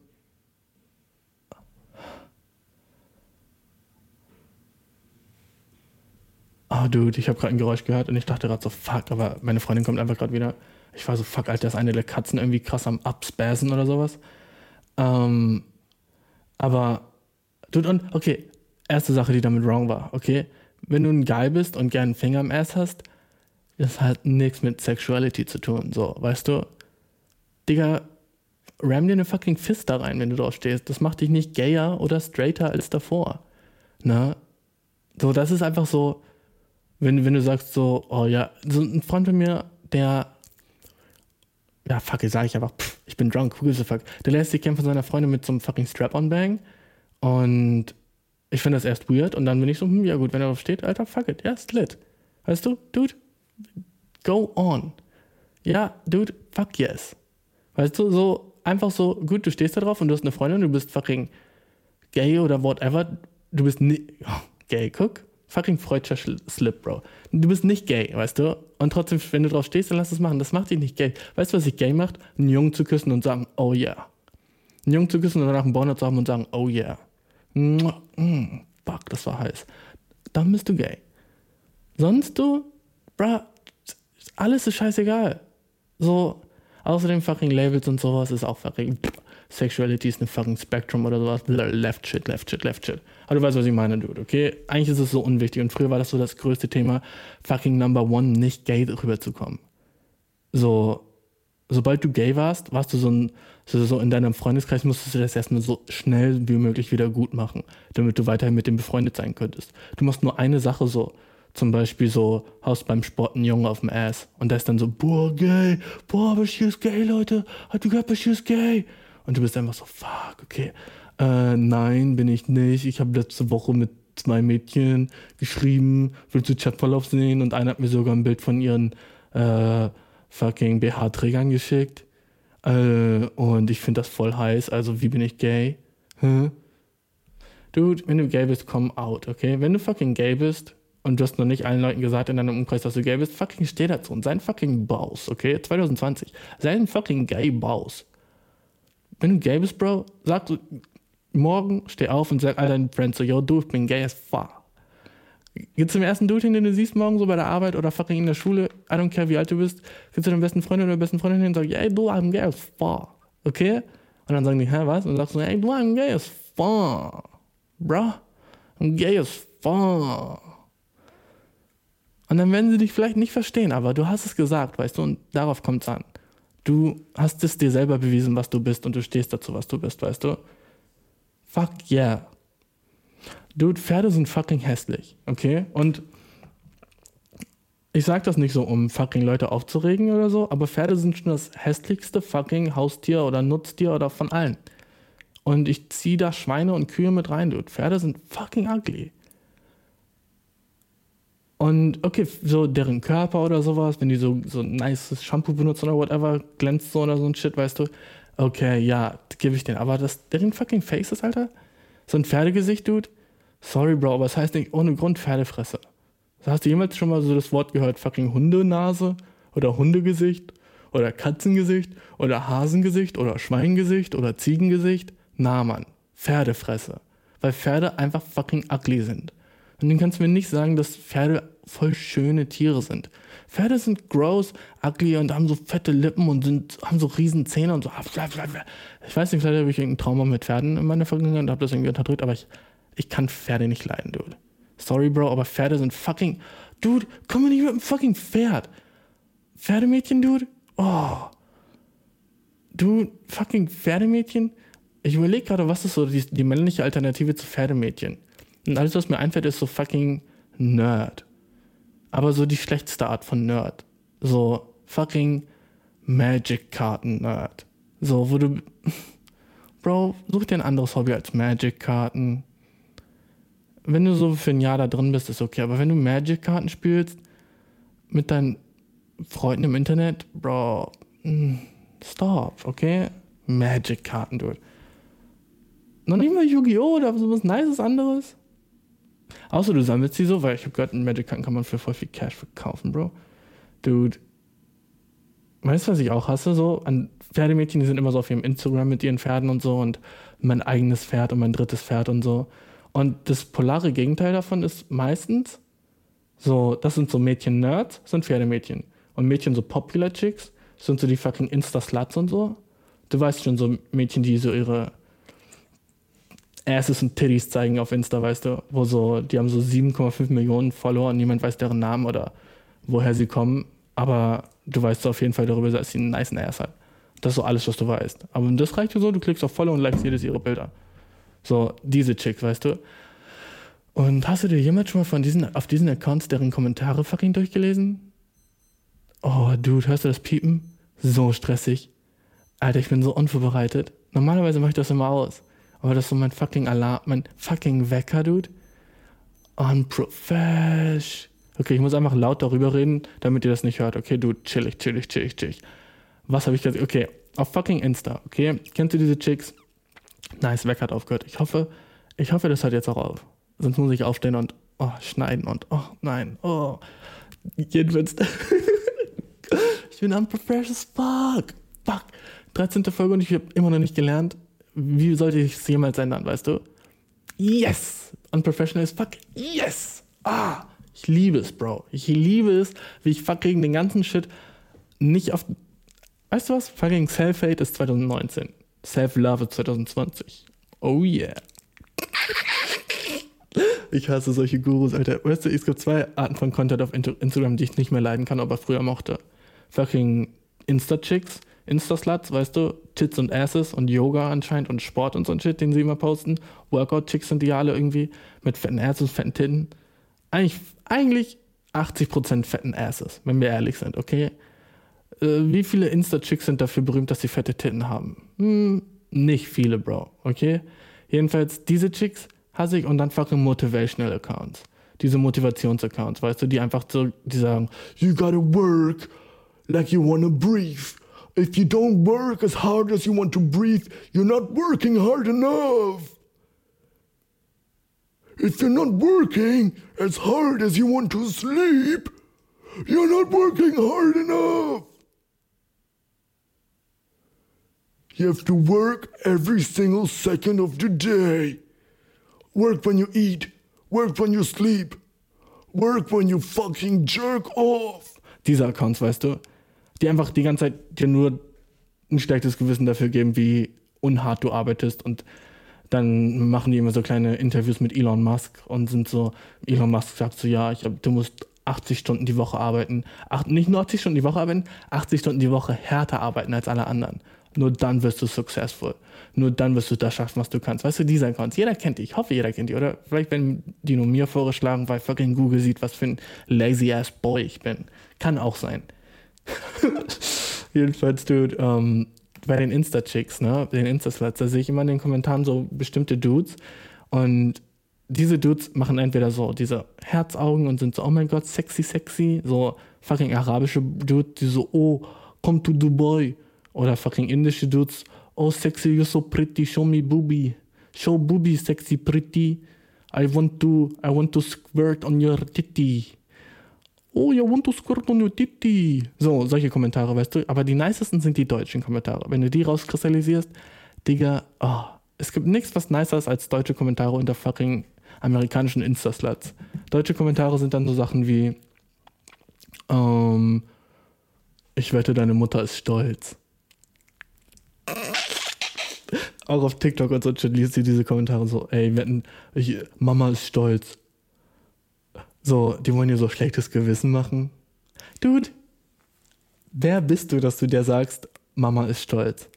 Oh, Dude, ich habe gerade ein Geräusch gehört und ich dachte gerade so, fuck, aber meine Freundin kommt einfach gerade wieder. Ich war so, fuck, Alter, ist eine der Katzen irgendwie krass am Abspassen oder sowas. Ähm, aber, Dude, und, okay, erste Sache, die damit wrong war, okay? Wenn du ein Guy bist und gern einen Finger im Ass hast, das hat nichts mit Sexuality zu tun, so, weißt du? Digga, ram dir eine fucking Fist da rein, wenn du drauf stehst. Das macht dich nicht gayer oder straighter als davor. Ne? So, das ist einfach so, wenn, wenn du sagst so, oh ja, so ein Freund von mir, der, ja, fuck, sag ich einfach, pff, ich bin drunk, who gives a fuck. Der lässt sich kämpfen von seiner Freundin mit so einem fucking Strap-on-Bang und ich finde das erst weird und dann bin ich so, hm, ja gut, wenn er drauf steht, Alter, fuck it, ja, ist lit. Weißt du, dude, go on. Ja, dude, fuck yes. Weißt du, so einfach so, gut, du stehst da drauf und du hast eine Freundin, du bist fucking gay oder whatever. Du bist oh, gay, guck. Fucking freudscher Slip, Bro. Du bist nicht gay, weißt du? Und trotzdem, wenn du drauf stehst, dann lass es machen. Das macht dich nicht gay. Weißt du, was dich gay macht? Einen Jungen zu küssen und sagen, oh yeah. Einen Jungen zu küssen und danach einen Bonner zu haben und sagen, oh yeah. Mm, fuck, das war heiß. Dann bist du gay. Sonst du, bruh, alles ist scheißegal. So, außerdem fucking Labels und sowas ist auch fucking, pff, Sexuality ist ein fucking Spectrum oder sowas. Left shit, left shit, left shit. Aber du weißt, was ich meine, Dude, okay? Eigentlich ist es so unwichtig und früher war das so das größte Thema, fucking number one, nicht gay rüberzukommen. So, sobald du gay warst, warst du so, ein, so, in deinem Freundeskreis, musstest du das erstmal so schnell wie möglich wieder gut machen, damit du weiterhin mit dem befreundet sein könntest. Du machst nur eine Sache so, zum Beispiel so, haust beim Sport einen Jungen auf dem Ass und der ist dann so, boah, gay, boah, Bashir ist gay, Leute, hat du gehört, Bashir ist gay? Und du bist einfach so, fuck, okay, äh, nein, bin ich nicht, ich habe letzte Woche mit zwei Mädchen geschrieben, willst du Chatverlauf sehen? Und einer hat mir sogar ein Bild von ihren äh, fucking BH-Trägern geschickt. Äh, und ich finde das voll heiß, also wie bin ich gay? Hä? Dude, wenn du gay bist, komm out, okay? Wenn du fucking gay bist und du hast noch nicht allen Leuten gesagt in deinem Umkreis, dass du gay bist, fucking steh dazu und sei ein fucking Boss, okay? 2020. Sei ein fucking gay Boss. Wenn du gay bist, Bro, sag du morgen, steh auf und sag all deinen Friends so, yo, du, ich bin gay as fuck. Gehst zum ersten Dude hin, den du siehst morgen so bei der Arbeit oder fucking in der Schule, I don't care wie alt du bist, gehst zu deinem besten Freund oder besten Freundin hin und sagst, ey, du, I'm gay as fuck. Okay? Und dann sagen die, hä, was? Und sagst du, ey, du, I'm gay as fuck. Bro, I'm gay as fuck. Und dann werden sie dich vielleicht nicht verstehen, aber du hast es gesagt, weißt du, und darauf kommt es an. Du hast es dir selber bewiesen, was du bist, und du stehst dazu, was du bist, weißt du? Fuck yeah. Dude, Pferde sind fucking hässlich, okay? Und ich sag das nicht so, um fucking Leute aufzuregen oder so, aber Pferde sind schon das hässlichste fucking Haustier oder Nutztier oder von allen. Und ich zieh da Schweine und Kühe mit rein, dude. Pferde sind fucking ugly. Und okay, so deren Körper oder sowas, wenn die so, so ein nices Shampoo benutzen oder whatever, glänzt so oder so ein Shit, weißt du. Okay, ja, gebe ich den. Aber das, deren fucking Faces, Alter, so ein Pferdegesicht, Dude. Sorry, Bro, aber es heißt nicht ohne Grund Pferdefresse. Hast du jemals schon mal so das Wort gehört, fucking Hundenase oder Hundegesicht oder Katzengesicht oder Hasengesicht oder Schweingesicht oder Ziegengesicht? Na, Mann, Pferdefresse. Weil Pferde einfach fucking ugly sind. Und dann kannst du mir nicht sagen, dass Pferde voll schöne Tiere sind. Pferde sind gross, ugly und haben so fette Lippen und sind, haben so riesen Zähne und so. Ich weiß nicht, vielleicht habe ich irgendein Trauma mit Pferden in meiner Vergangenheit und habe das irgendwie unterdrückt, aber ich, ich kann Pferde nicht leiden, Dude. Sorry, Bro, aber Pferde sind fucking. Dude, komm mir nicht mit einem fucking Pferd. Pferdemädchen, Dude? Oh. Du, fucking Pferdemädchen? Ich überlege gerade, was ist so die, die männliche Alternative zu Pferdemädchen? Und alles, was mir einfällt, ist so fucking Nerd. Aber so die schlechteste Art von Nerd. So fucking Magic-Karten-Nerd. So, wo du. Bro, such dir ein anderes Hobby als Magic-Karten. wenn du so für ein Jahr da drin bist, ist okay. Aber wenn du Magic-Karten spielst mit deinen Freunden im Internet, Bro, mm, stop, okay? Magic-Karten, dude. Noch nicht mal Yu-Gi-Oh! oder so was Nices anderes. Außer du sammelst sie so, weil ich habe gehört, Magic-Karten kann man für voll viel Cash verkaufen, Bro. Dude. Weißt du, was ich auch hasse? So an Pferdemädchen, die sind immer so auf ihrem Instagram mit ihren Pferden und so und mein eigenes Pferd und mein drittes Pferd und so. Und das polare Gegenteil davon ist meistens so, das sind so Mädchen-Nerds, sind Pferdemädchen. Und Mädchen so Popular Chicks sind so die fucking Insta-Sluts und so. Du weißt schon, so Mädchen, die so ihre Asses und Titties zeigen auf Insta, weißt du, wo so, die haben so 7,5 Millionen Follower und niemand weiß deren Namen oder woher sie kommen, aber du weißt auf jeden Fall darüber, dass sie einen nice Ass hat. Das ist so alles, was du weißt. Aber das reicht dir so, du klickst auf Follow und likest jedes ihrer Bilder. So, diese Chicks, weißt du. Und hast du dir jemals schon mal von diesen, auf diesen Accounts deren Kommentare fucking durchgelesen? Oh, Dude, hörst du das Piepen? So stressig. Alter, ich bin so unvorbereitet. Normalerweise mache ich das immer aus. Aber das ist so mein fucking Alarm, mein fucking Wecker, Dude. Unprofesh. Okay, ich muss einfach laut darüber reden, damit ihr das nicht hört. Okay, du, chillig, chillig, chillig, chillig. Was habe ich gesagt? Okay, auf fucking Insta, okay? Kennst du diese Chicks? Nice, Wecker hat aufgehört. Ich hoffe, ich hoffe, das hört jetzt auch auf. Sonst muss ich aufstehen und oh, schneiden und oh nein, oh. Jedenfalls. ich bin unprofessional as fuck. Fuck. 13. Folge und ich habe immer noch nicht gelernt. Wie sollte ich es jemals ändern, weißt du? Yes! Unprofessional as fuck. Yes! Ah! Ich liebe es, Bro. Ich liebe es, wie ich fucking den ganzen Shit nicht auf. Weißt du was? Fucking Self-Hate ist 2019. Self-Love ist 2020. Oh yeah. Ich hasse solche Gurus, Alter. Weißt du, es gibt zwei Arten von Content auf Instagram, die ich nicht mehr leiden kann, aber früher mochte. Fucking Insta-Chicks, Insta-Sluts, weißt du, Tits und Asses und Yoga anscheinend und Sport und so ein Shit, den sie immer posten. Workout-Chicks sind die alle irgendwie mit fetten Asses, fetten Titten. Eigentlich, eigentlich 80% fetten Asses, wenn wir ehrlich sind, okay? Äh, wie viele Insta-Chicks sind dafür berühmt, dass sie fette Titten haben? Hm, nicht viele, Bro, okay? Jedenfalls, diese Chicks hasse ich und dann fucking Motivational Accounts. Diese Motivationsaccounts, weißt du, die einfach so, die sagen, you gotta work like you wanna breathe. If you don't work as hard as you want to breathe, you're not working hard enough. If you're not working as hard as you want to sleep, you're not working hard enough. You have to work every single second of the day. Work when you eat. Work when you sleep. Work when you fucking jerk off. Diese Accounts, weißt du, die einfach die ganze Zeit dir nur ein schlechtes Gewissen dafür geben, wie unhart du arbeitest und dann machen die immer so kleine Interviews mit Elon Musk und sind so, Elon Musk sagt so, ja, ich hab, du musst 80 Stunden die Woche arbeiten. Ach, nicht nur 80 Stunden die Woche arbeiten, 80 Stunden die Woche härter arbeiten als alle anderen. Nur dann wirst du successful. Nur dann wirst du das schaffen, was du kannst. Weißt du, diese Accounts, jeder kennt die. Ich hoffe, jeder kennt die. Oder vielleicht werden die nur mir vorgeschlagen, weil fucking Google sieht, was für ein lazy ass Boy ich bin. Kann auch sein. Jedenfalls, Dude, ähm, bei den Insta-Chicks, ne, den Insta-Sluts, da sehe ich immer in den Kommentaren so bestimmte Dudes und diese Dudes machen entweder so diese Herzaugen und sind so, oh mein Gott, sexy, sexy, so fucking arabische Dudes, die so, oh, come to Dubai. Oder fucking indische Dudes, oh sexy, you're so pretty, show me booby. Show booby, sexy, pretty. I want to, I want to squirt on your titty. Oh, you want to squirt on your titty. So, solche Kommentare, weißt du. Aber die nicesten sind die deutschen Kommentare. Wenn du die rauskristallisierst, Digga, oh, es gibt nichts, was nicer ist als deutsche Kommentare unter fucking amerikanischen Insta-Sluts. Deutsche Kommentare sind dann so Sachen wie, ähm, ich wette, deine Mutter ist stolz. Auch auf TikTok und so liest sie diese Kommentare so, ey, wetten, ich, Mama ist stolz. So, die wollen dir so schlechtes Gewissen machen. Dude, wer bist du, dass du dir sagst, Mama ist stolz?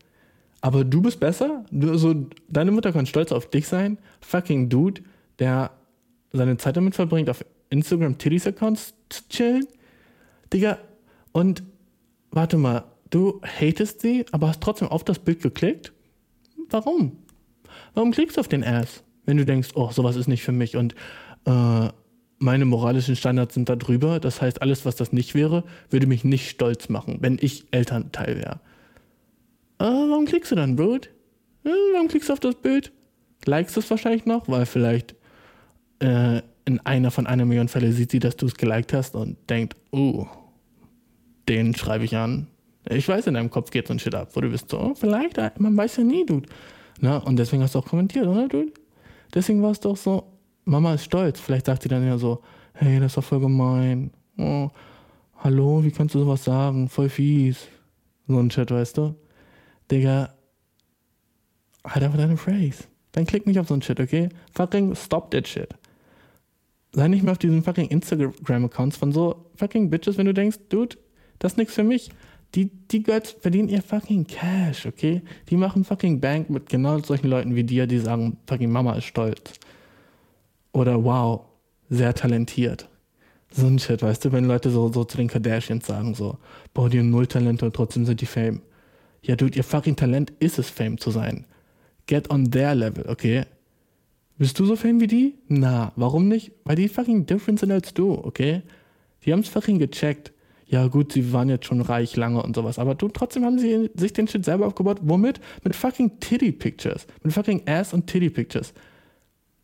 Aber du bist besser? Du, so, deine Mutter kann stolz auf dich sein? Fucking Dude, der seine Zeit damit verbringt, auf Instagram Titties Accounts zu chillen? Digga, und warte mal, du hatest sie, aber hast trotzdem auf das Bild geklickt? Warum? Warum klickst du auf den Ass? Wenn du denkst, oh, sowas ist nicht für mich und äh, meine moralischen Standards sind da drüber, das heißt, alles, was das nicht wäre, würde mich nicht stolz machen, wenn ich Elternteil wäre. Äh, warum klickst du dann, Bro? Äh, warum klickst du auf das Bild? Likest es wahrscheinlich noch, weil vielleicht äh, in einer von einer Million Fälle sieht sie, dass du es geliked hast und denkt, oh, den schreibe ich an. Ich weiß, in deinem Kopf geht so ein Shit ab, wo du bist so, oh, vielleicht, äh, man weiß ja nie, Dude. Na, und deswegen hast du auch kommentiert, oder, Dude? Deswegen war es doch so, Mama ist stolz. Vielleicht sagt sie dann ja so, hey, das doch voll gemein. Oh, hallo, wie kannst du sowas sagen? Voll fies. So ein Chat, weißt du? Digga, halt einfach deine Phrase. Dann klick nicht auf so ein Shit, okay? Fucking stop that shit. Sei nicht mehr auf diesen fucking Instagram-Accounts von so fucking Bitches, wenn du denkst, Dude, das ist nichts für mich. Die, die Girls verdienen ihr fucking Cash, okay? Die machen fucking Bank mit genau solchen Leuten wie dir, die sagen, fucking Mama ist stolz. Oder wow, sehr talentiert. So ein Shit, weißt du, wenn Leute so, so zu den Kardashians sagen, so, boah, die haben null Talente und trotzdem sind die Fame. Ja, dude, ihr fucking Talent ist es, Fame zu sein. Get on their level, okay? Bist du so Fame wie die? Na, warum nicht? Weil die fucking different sind als du, okay? Die haben's fucking gecheckt. Ja, gut, sie waren jetzt schon reich lange und sowas, aber du, trotzdem haben sie sich den Shit selber aufgebaut. Womit? Mit fucking Titty Pictures. Mit fucking Ass und Titty Pictures.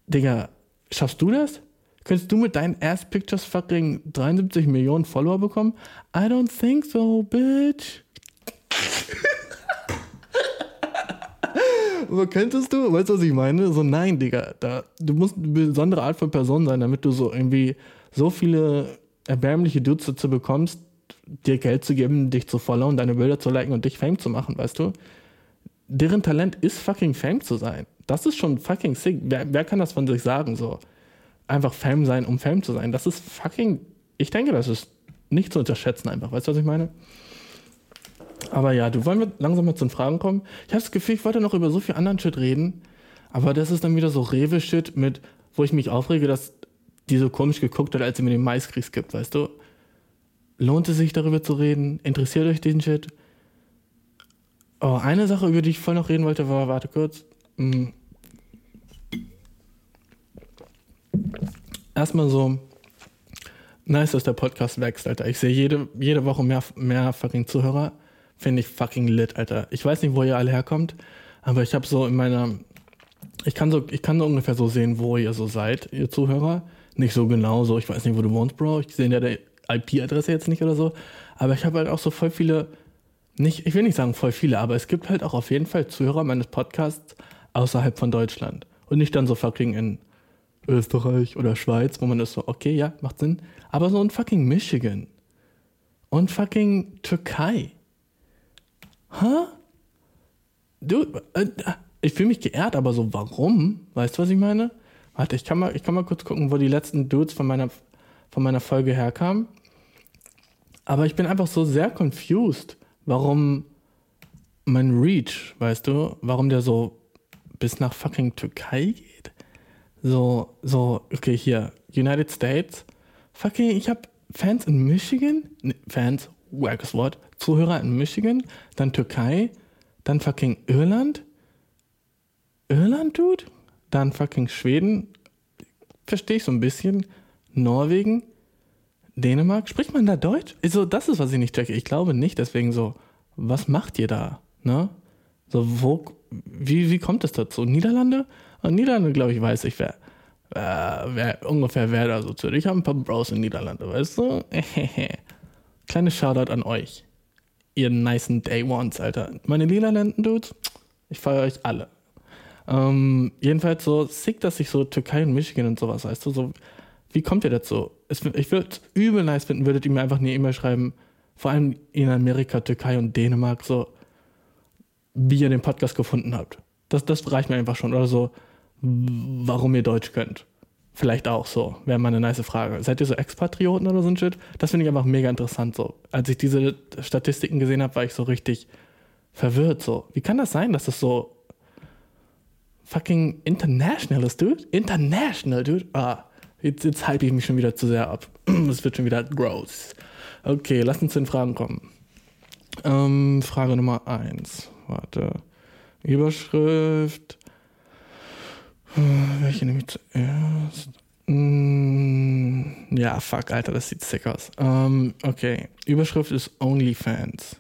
Digga, schaffst du das? Könntest du mit deinen Ass Pictures fucking 73 Millionen Follower bekommen? I don't think so, bitch. Aber könntest du? Weißt du, was ich meine? So, nein, Digga. Da, du musst eine besondere Art von Person sein, damit du so irgendwie so viele erbärmliche Dudes dazu bekommst, dir Geld zu geben, dich zu followen, deine Bilder zu liken und dich Fame zu machen, weißt du? Deren Talent ist fucking Fame zu sein. Das ist schon fucking sick. Wer, wer kann das von sich sagen, so? Einfach Fame sein, um Fame zu sein. Das ist fucking. Ich denke, das ist nicht zu unterschätzen, einfach. Weißt du, was ich meine? Aber ja, du wollen wir langsam mal zu den Fragen kommen. Ich habe das Gefühl, ich wollte noch über so viel anderen Shit reden, aber das ist dann wieder so Rewe-Shit mit, wo ich mich aufrege, dass die so komisch geguckt hat, als sie mir den Maiskrieg gibt, weißt du? Lohnt es sich darüber zu reden? Interessiert euch den Shit? Oh, eine Sache, über die ich voll noch reden wollte, war, warte kurz. Hm. Erstmal so, nice, dass der Podcast wächst, Alter. Ich sehe jede, jede Woche mehr, mehr fucking Zuhörer. Finde ich fucking lit, Alter. Ich weiß nicht, wo ihr alle herkommt, aber ich habe so in meiner, ich kann so, ich kann so ungefähr so sehen, wo ihr so seid, ihr Zuhörer. Nicht so genau so, ich weiß nicht, wo du wohnst, Bro. Ich sehe ja der IP-Adresse jetzt nicht oder so. Aber ich habe halt auch so voll viele, nicht, ich will nicht sagen voll viele, aber es gibt halt auch auf jeden Fall Zuhörer meines Podcasts außerhalb von Deutschland. Und nicht dann so fucking in Österreich oder Schweiz, wo man das so, okay, ja, macht Sinn. Aber so in fucking Michigan. Und fucking Türkei. Hä? Du, äh, ich fühle mich geehrt, aber so warum? Weißt du, was ich meine? Warte, ich kann mal, ich kann mal kurz gucken, wo die letzten Dudes von meiner, von meiner Folge herkamen. Aber ich bin einfach so sehr confused, warum mein Reach, weißt du, warum der so bis nach fucking Türkei geht. So, so, okay, hier, United States. Fucking, ich habe Fans in Michigan, nee, Fans, wackes Wort, Zuhörer in Michigan, dann Türkei, dann fucking Irland. Irland, Dude? Dann fucking Schweden. Verstehe ich so ein bisschen. Norwegen. Dänemark. Spricht man da Deutsch? Also, das ist, was ich nicht checke. Ich glaube nicht, deswegen so, was macht ihr da? Ne? So, wo, wie, wie kommt es dazu? Niederlande? Und Niederlande, glaube ich, weiß ich, wer, äh, wer ungefähr wer da so zu. Ich habe ein paar Bros in Niederlande, weißt du? Kleines Shoutout an euch. Ihr nicen Day Ones, Alter. Meine Niederlanden-Dudes, ich feiere euch alle. Ähm, jedenfalls so sick, dass ich so Türkei und Michigan und sowas, weißt du, so, wie kommt ihr dazu? Es, ich würde es übel nice finden, würdet ihr mir einfach eine E-Mail schreiben, vor allem in Amerika, Türkei und Dänemark, so, wie ihr den Podcast gefunden habt. Das, das reicht mir einfach schon. Oder so, warum ihr Deutsch könnt. Vielleicht auch so, wäre mal eine nice Frage. Seid ihr so Expatrioten oder so ein Shit? Das finde ich einfach mega interessant so. Als ich diese Statistiken gesehen habe, war ich so richtig verwirrt so. Wie kann das sein, dass das so fucking international ist, dude? International, dude? Ah, jetzt, jetzt halte ich mich schon wieder zu sehr ab. Es wird schon wieder gross. Okay, lass uns zu den Fragen kommen. Ähm, Frage Nummer eins. Warte. Überschrift. Welche nehme ich zuerst? Mm, ja, fuck, Alter, das sieht sick aus. Ähm, okay, Überschrift ist OnlyFans.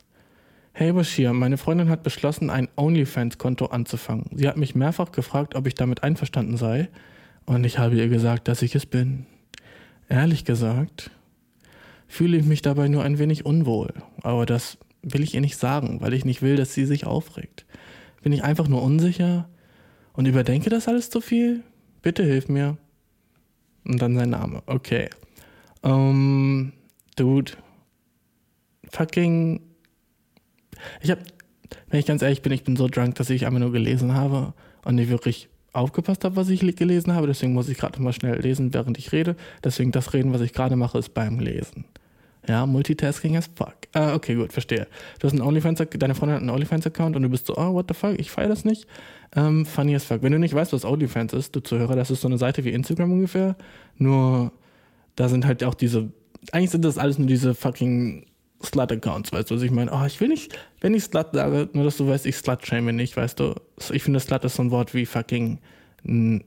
Hey Bashir, meine Freundin hat beschlossen, ein OnlyFans-Konto anzufangen. Sie hat mich mehrfach gefragt, ob ich damit einverstanden sei. Und ich habe ihr gesagt, dass ich es bin. Ehrlich gesagt, fühle ich mich dabei nur ein wenig unwohl. Aber das will ich ihr nicht sagen, weil ich nicht will, dass sie sich aufregt. Bin ich einfach nur unsicher und überdenke das alles zu viel? Bitte hilf mir. Und dann sein Name. Okay. Ähm, Dude. Fucking. Ich hab, wenn ich ganz ehrlich bin, ich bin so drunk, dass ich einfach nur gelesen habe und nicht wirklich aufgepasst habe, was ich gelesen habe. Deswegen muss ich gerade mal schnell lesen, während ich rede. Deswegen das Reden, was ich gerade mache, ist beim Lesen. Ja, Multitasking as fuck. Ah, okay, gut, verstehe. Du hast einen OnlyFans, deine Freundin hat einen OnlyFans-Account und du bist so, oh, what the fuck, ich feiere das nicht. Ähm, funny as fuck. Wenn du nicht weißt, was OnlyFans ist, du Zuhörer, das ist so eine Seite wie Instagram ungefähr. Nur, da sind halt auch diese, eigentlich sind das alles nur diese fucking Slut-Accounts, weißt du, was ich meine? Oh, ich will nicht, wenn ich Slut sage, nur dass du weißt, ich Slut-shame nicht, weißt du. Ich finde, Slut ist so ein Wort wie fucking, mm,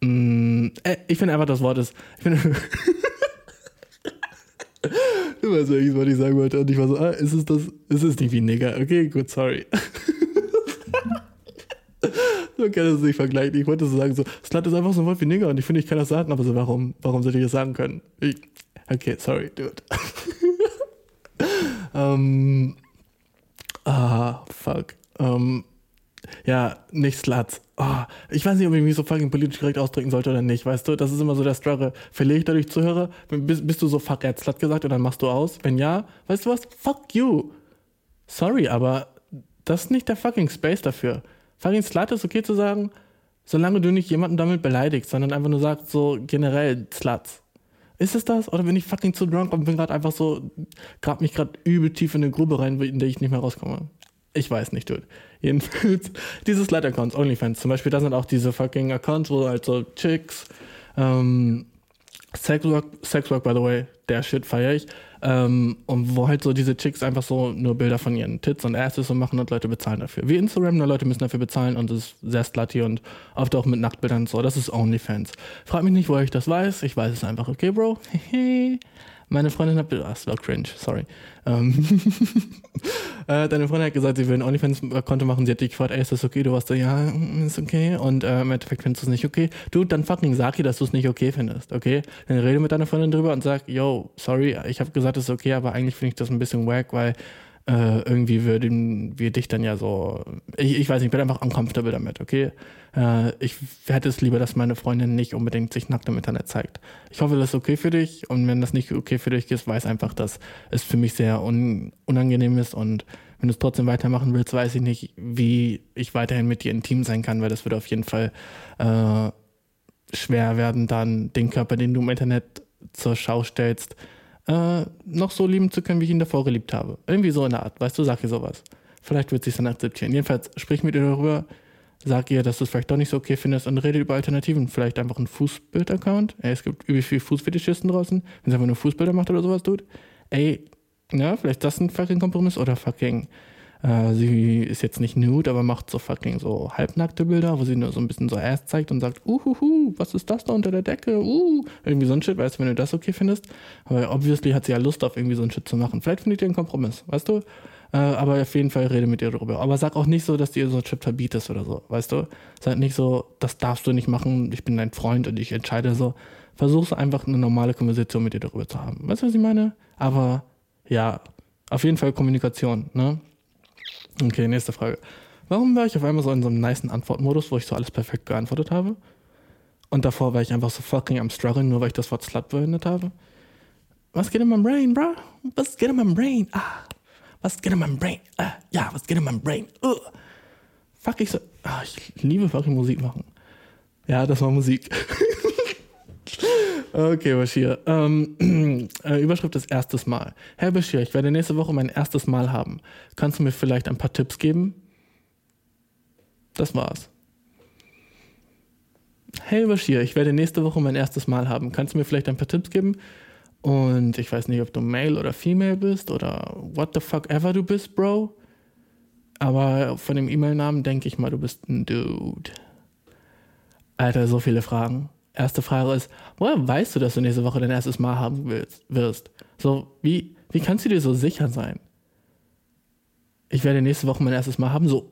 mm, äh, ich finde einfach, das Wort ist, ich finde, Du weißt welches Wort ich sagen wollte. Und ich war so, ah, ist es das? Ist es nicht wie Nigger? Okay, gut, sorry. so kann das nicht vergleichen. Ich wollte so sagen, so, Slut ist einfach so ein Wort wie Nigger und ich finde, ich kann das sagen, aber so, warum, warum sollte ich das sagen können? Ich, okay, sorry, dude. ähm, ah, fuck. Ähm, ja, nicht Sluts. Oh, ich weiß nicht, ob ich mich so fucking politisch korrekt ausdrücken sollte oder nicht, weißt du? Das ist immer so der Struggle. Verliere ich dadurch Zuhörer? Bist, bist du so fuck, er hat Slut gesagt und dann machst du aus? Wenn ja, weißt du was? Fuck you. Sorry, aber das ist nicht der fucking Space dafür. Fucking Slut ist okay zu sagen, solange du nicht jemanden damit beleidigst, sondern einfach nur sagst so generell Sluts. Ist es das? Oder bin ich fucking zu drunk und bin gerade einfach so, grab mich gerade übel tief in eine Grube rein, in der ich nicht mehr rauskomme? Ich weiß nicht, dude. Jedenfalls, diese Slide-Accounts, OnlyFans, zum Beispiel, da sind auch diese fucking Accounts, wo halt so Chicks, ähm, Sexwork, Sexwork, by the way, der Shit feiere ich, ähm, und wo halt so diese Chicks einfach so nur Bilder von ihren Tits und Asses so machen und Leute bezahlen dafür. Wie Instagram, nur Leute müssen dafür bezahlen und das ist sehr slutty und oft auch mit Nacktbildern und so. Das ist OnlyFans. Frag mich nicht, woher ich das weiß. Ich weiß es einfach. Okay, Bro? Meine Freundin hat, ah, das war cringe, sorry. Ähm, äh, deine Freundin hat gesagt, sie will ein OnlyFans-Konto machen. Sie hat dich gefragt, ey, ist das okay? Du warst so, ja, mm, ist okay. Und äh, im Endeffekt findest du es nicht okay. Du, dann fucking sag ihr, dass du es nicht okay findest, okay? Dann rede mit deiner Freundin drüber und sag, yo, sorry, ich habe gesagt, es ist okay, aber eigentlich finde ich das ein bisschen wack, weil äh, irgendwie würden wir dich dann ja so, ich, ich weiß nicht, ich bin einfach uncomfortable damit, okay? Äh, ich hätte es lieber, dass meine Freundin nicht unbedingt sich nackt im Internet zeigt. Ich hoffe, das ist okay für dich und wenn das nicht okay für dich ist, weiß einfach, dass es für mich sehr un unangenehm ist und wenn du es trotzdem weitermachen willst, weiß ich nicht, wie ich weiterhin mit dir intim sein kann, weil das würde auf jeden Fall äh, schwer werden, dann den Körper, den du im Internet zur Schau stellst, äh, noch so lieben zu können, wie ich ihn davor geliebt habe. Irgendwie so in der Art, weißt du, sag ihr sowas. Vielleicht wird sie es dann akzeptieren. Jedenfalls sprich mit ihr darüber, sag ihr, dass du es vielleicht doch nicht so okay findest und rede über Alternativen. Vielleicht einfach ein Fußbild-Account. Es gibt übel viele Fußfetischisten draußen. Wenn sie einfach nur Fußbilder macht oder sowas tut. Ey, ja, vielleicht das ein fucking Kompromiss oder fucking äh, sie ist jetzt nicht nude, aber macht so fucking so halbnackte Bilder, wo sie nur so ein bisschen so Ass zeigt und sagt, uhuhu, was ist das da unter der Decke? Uh, irgendwie so ein Shit, weißt du, wenn du das okay findest. Aber obviously hat sie ja Lust auf irgendwie so ein Shit zu machen. Vielleicht findet ihr einen Kompromiss, weißt du? Äh, aber auf jeden Fall rede mit ihr darüber. Aber sag auch nicht so, dass du ihr so ein Shit verbietest oder so, weißt du? Sag nicht so, das darfst du nicht machen, ich bin dein Freund und ich entscheide so. Versuch's einfach eine normale Konversation mit ihr darüber zu haben. Weißt du, was ich meine? Aber ja, auf jeden Fall Kommunikation, ne? Okay, nächste Frage. Warum war ich auf einmal so in so einem niceen Antwortmodus, wo ich so alles perfekt geantwortet habe? Und davor war ich einfach so fucking am struggeln, nur weil ich das Wort Slut verwendet habe? Was geht in meinem Brain, bro? Was geht in meinem Brain? Ah, was geht in meinem Brain? Ah, ja, was geht in meinem Brain? Uh. Fuck, ich so. Ah, ich liebe fucking Musik machen. Ja, das war Musik. Okay, Bashir. Ähm, äh, Überschrift ist erstes Mal. Herr Bashir, ich werde nächste Woche mein erstes Mal haben. Kannst du mir vielleicht ein paar Tipps geben? Das war's. Hey Bashir, ich werde nächste Woche mein erstes Mal haben. Kannst du mir vielleicht ein paar Tipps geben? Und ich weiß nicht, ob du Male oder Female bist oder what the fuck ever du bist, Bro. Aber von dem E-Mail-Namen denke ich mal, du bist ein Dude. Alter, so viele Fragen. Erste Frage ist, woher weißt du, dass du nächste Woche dein erstes Mal haben willst, wirst? So, wie, wie kannst du dir so sicher sein? Ich werde nächste Woche mein erstes Mal haben. So,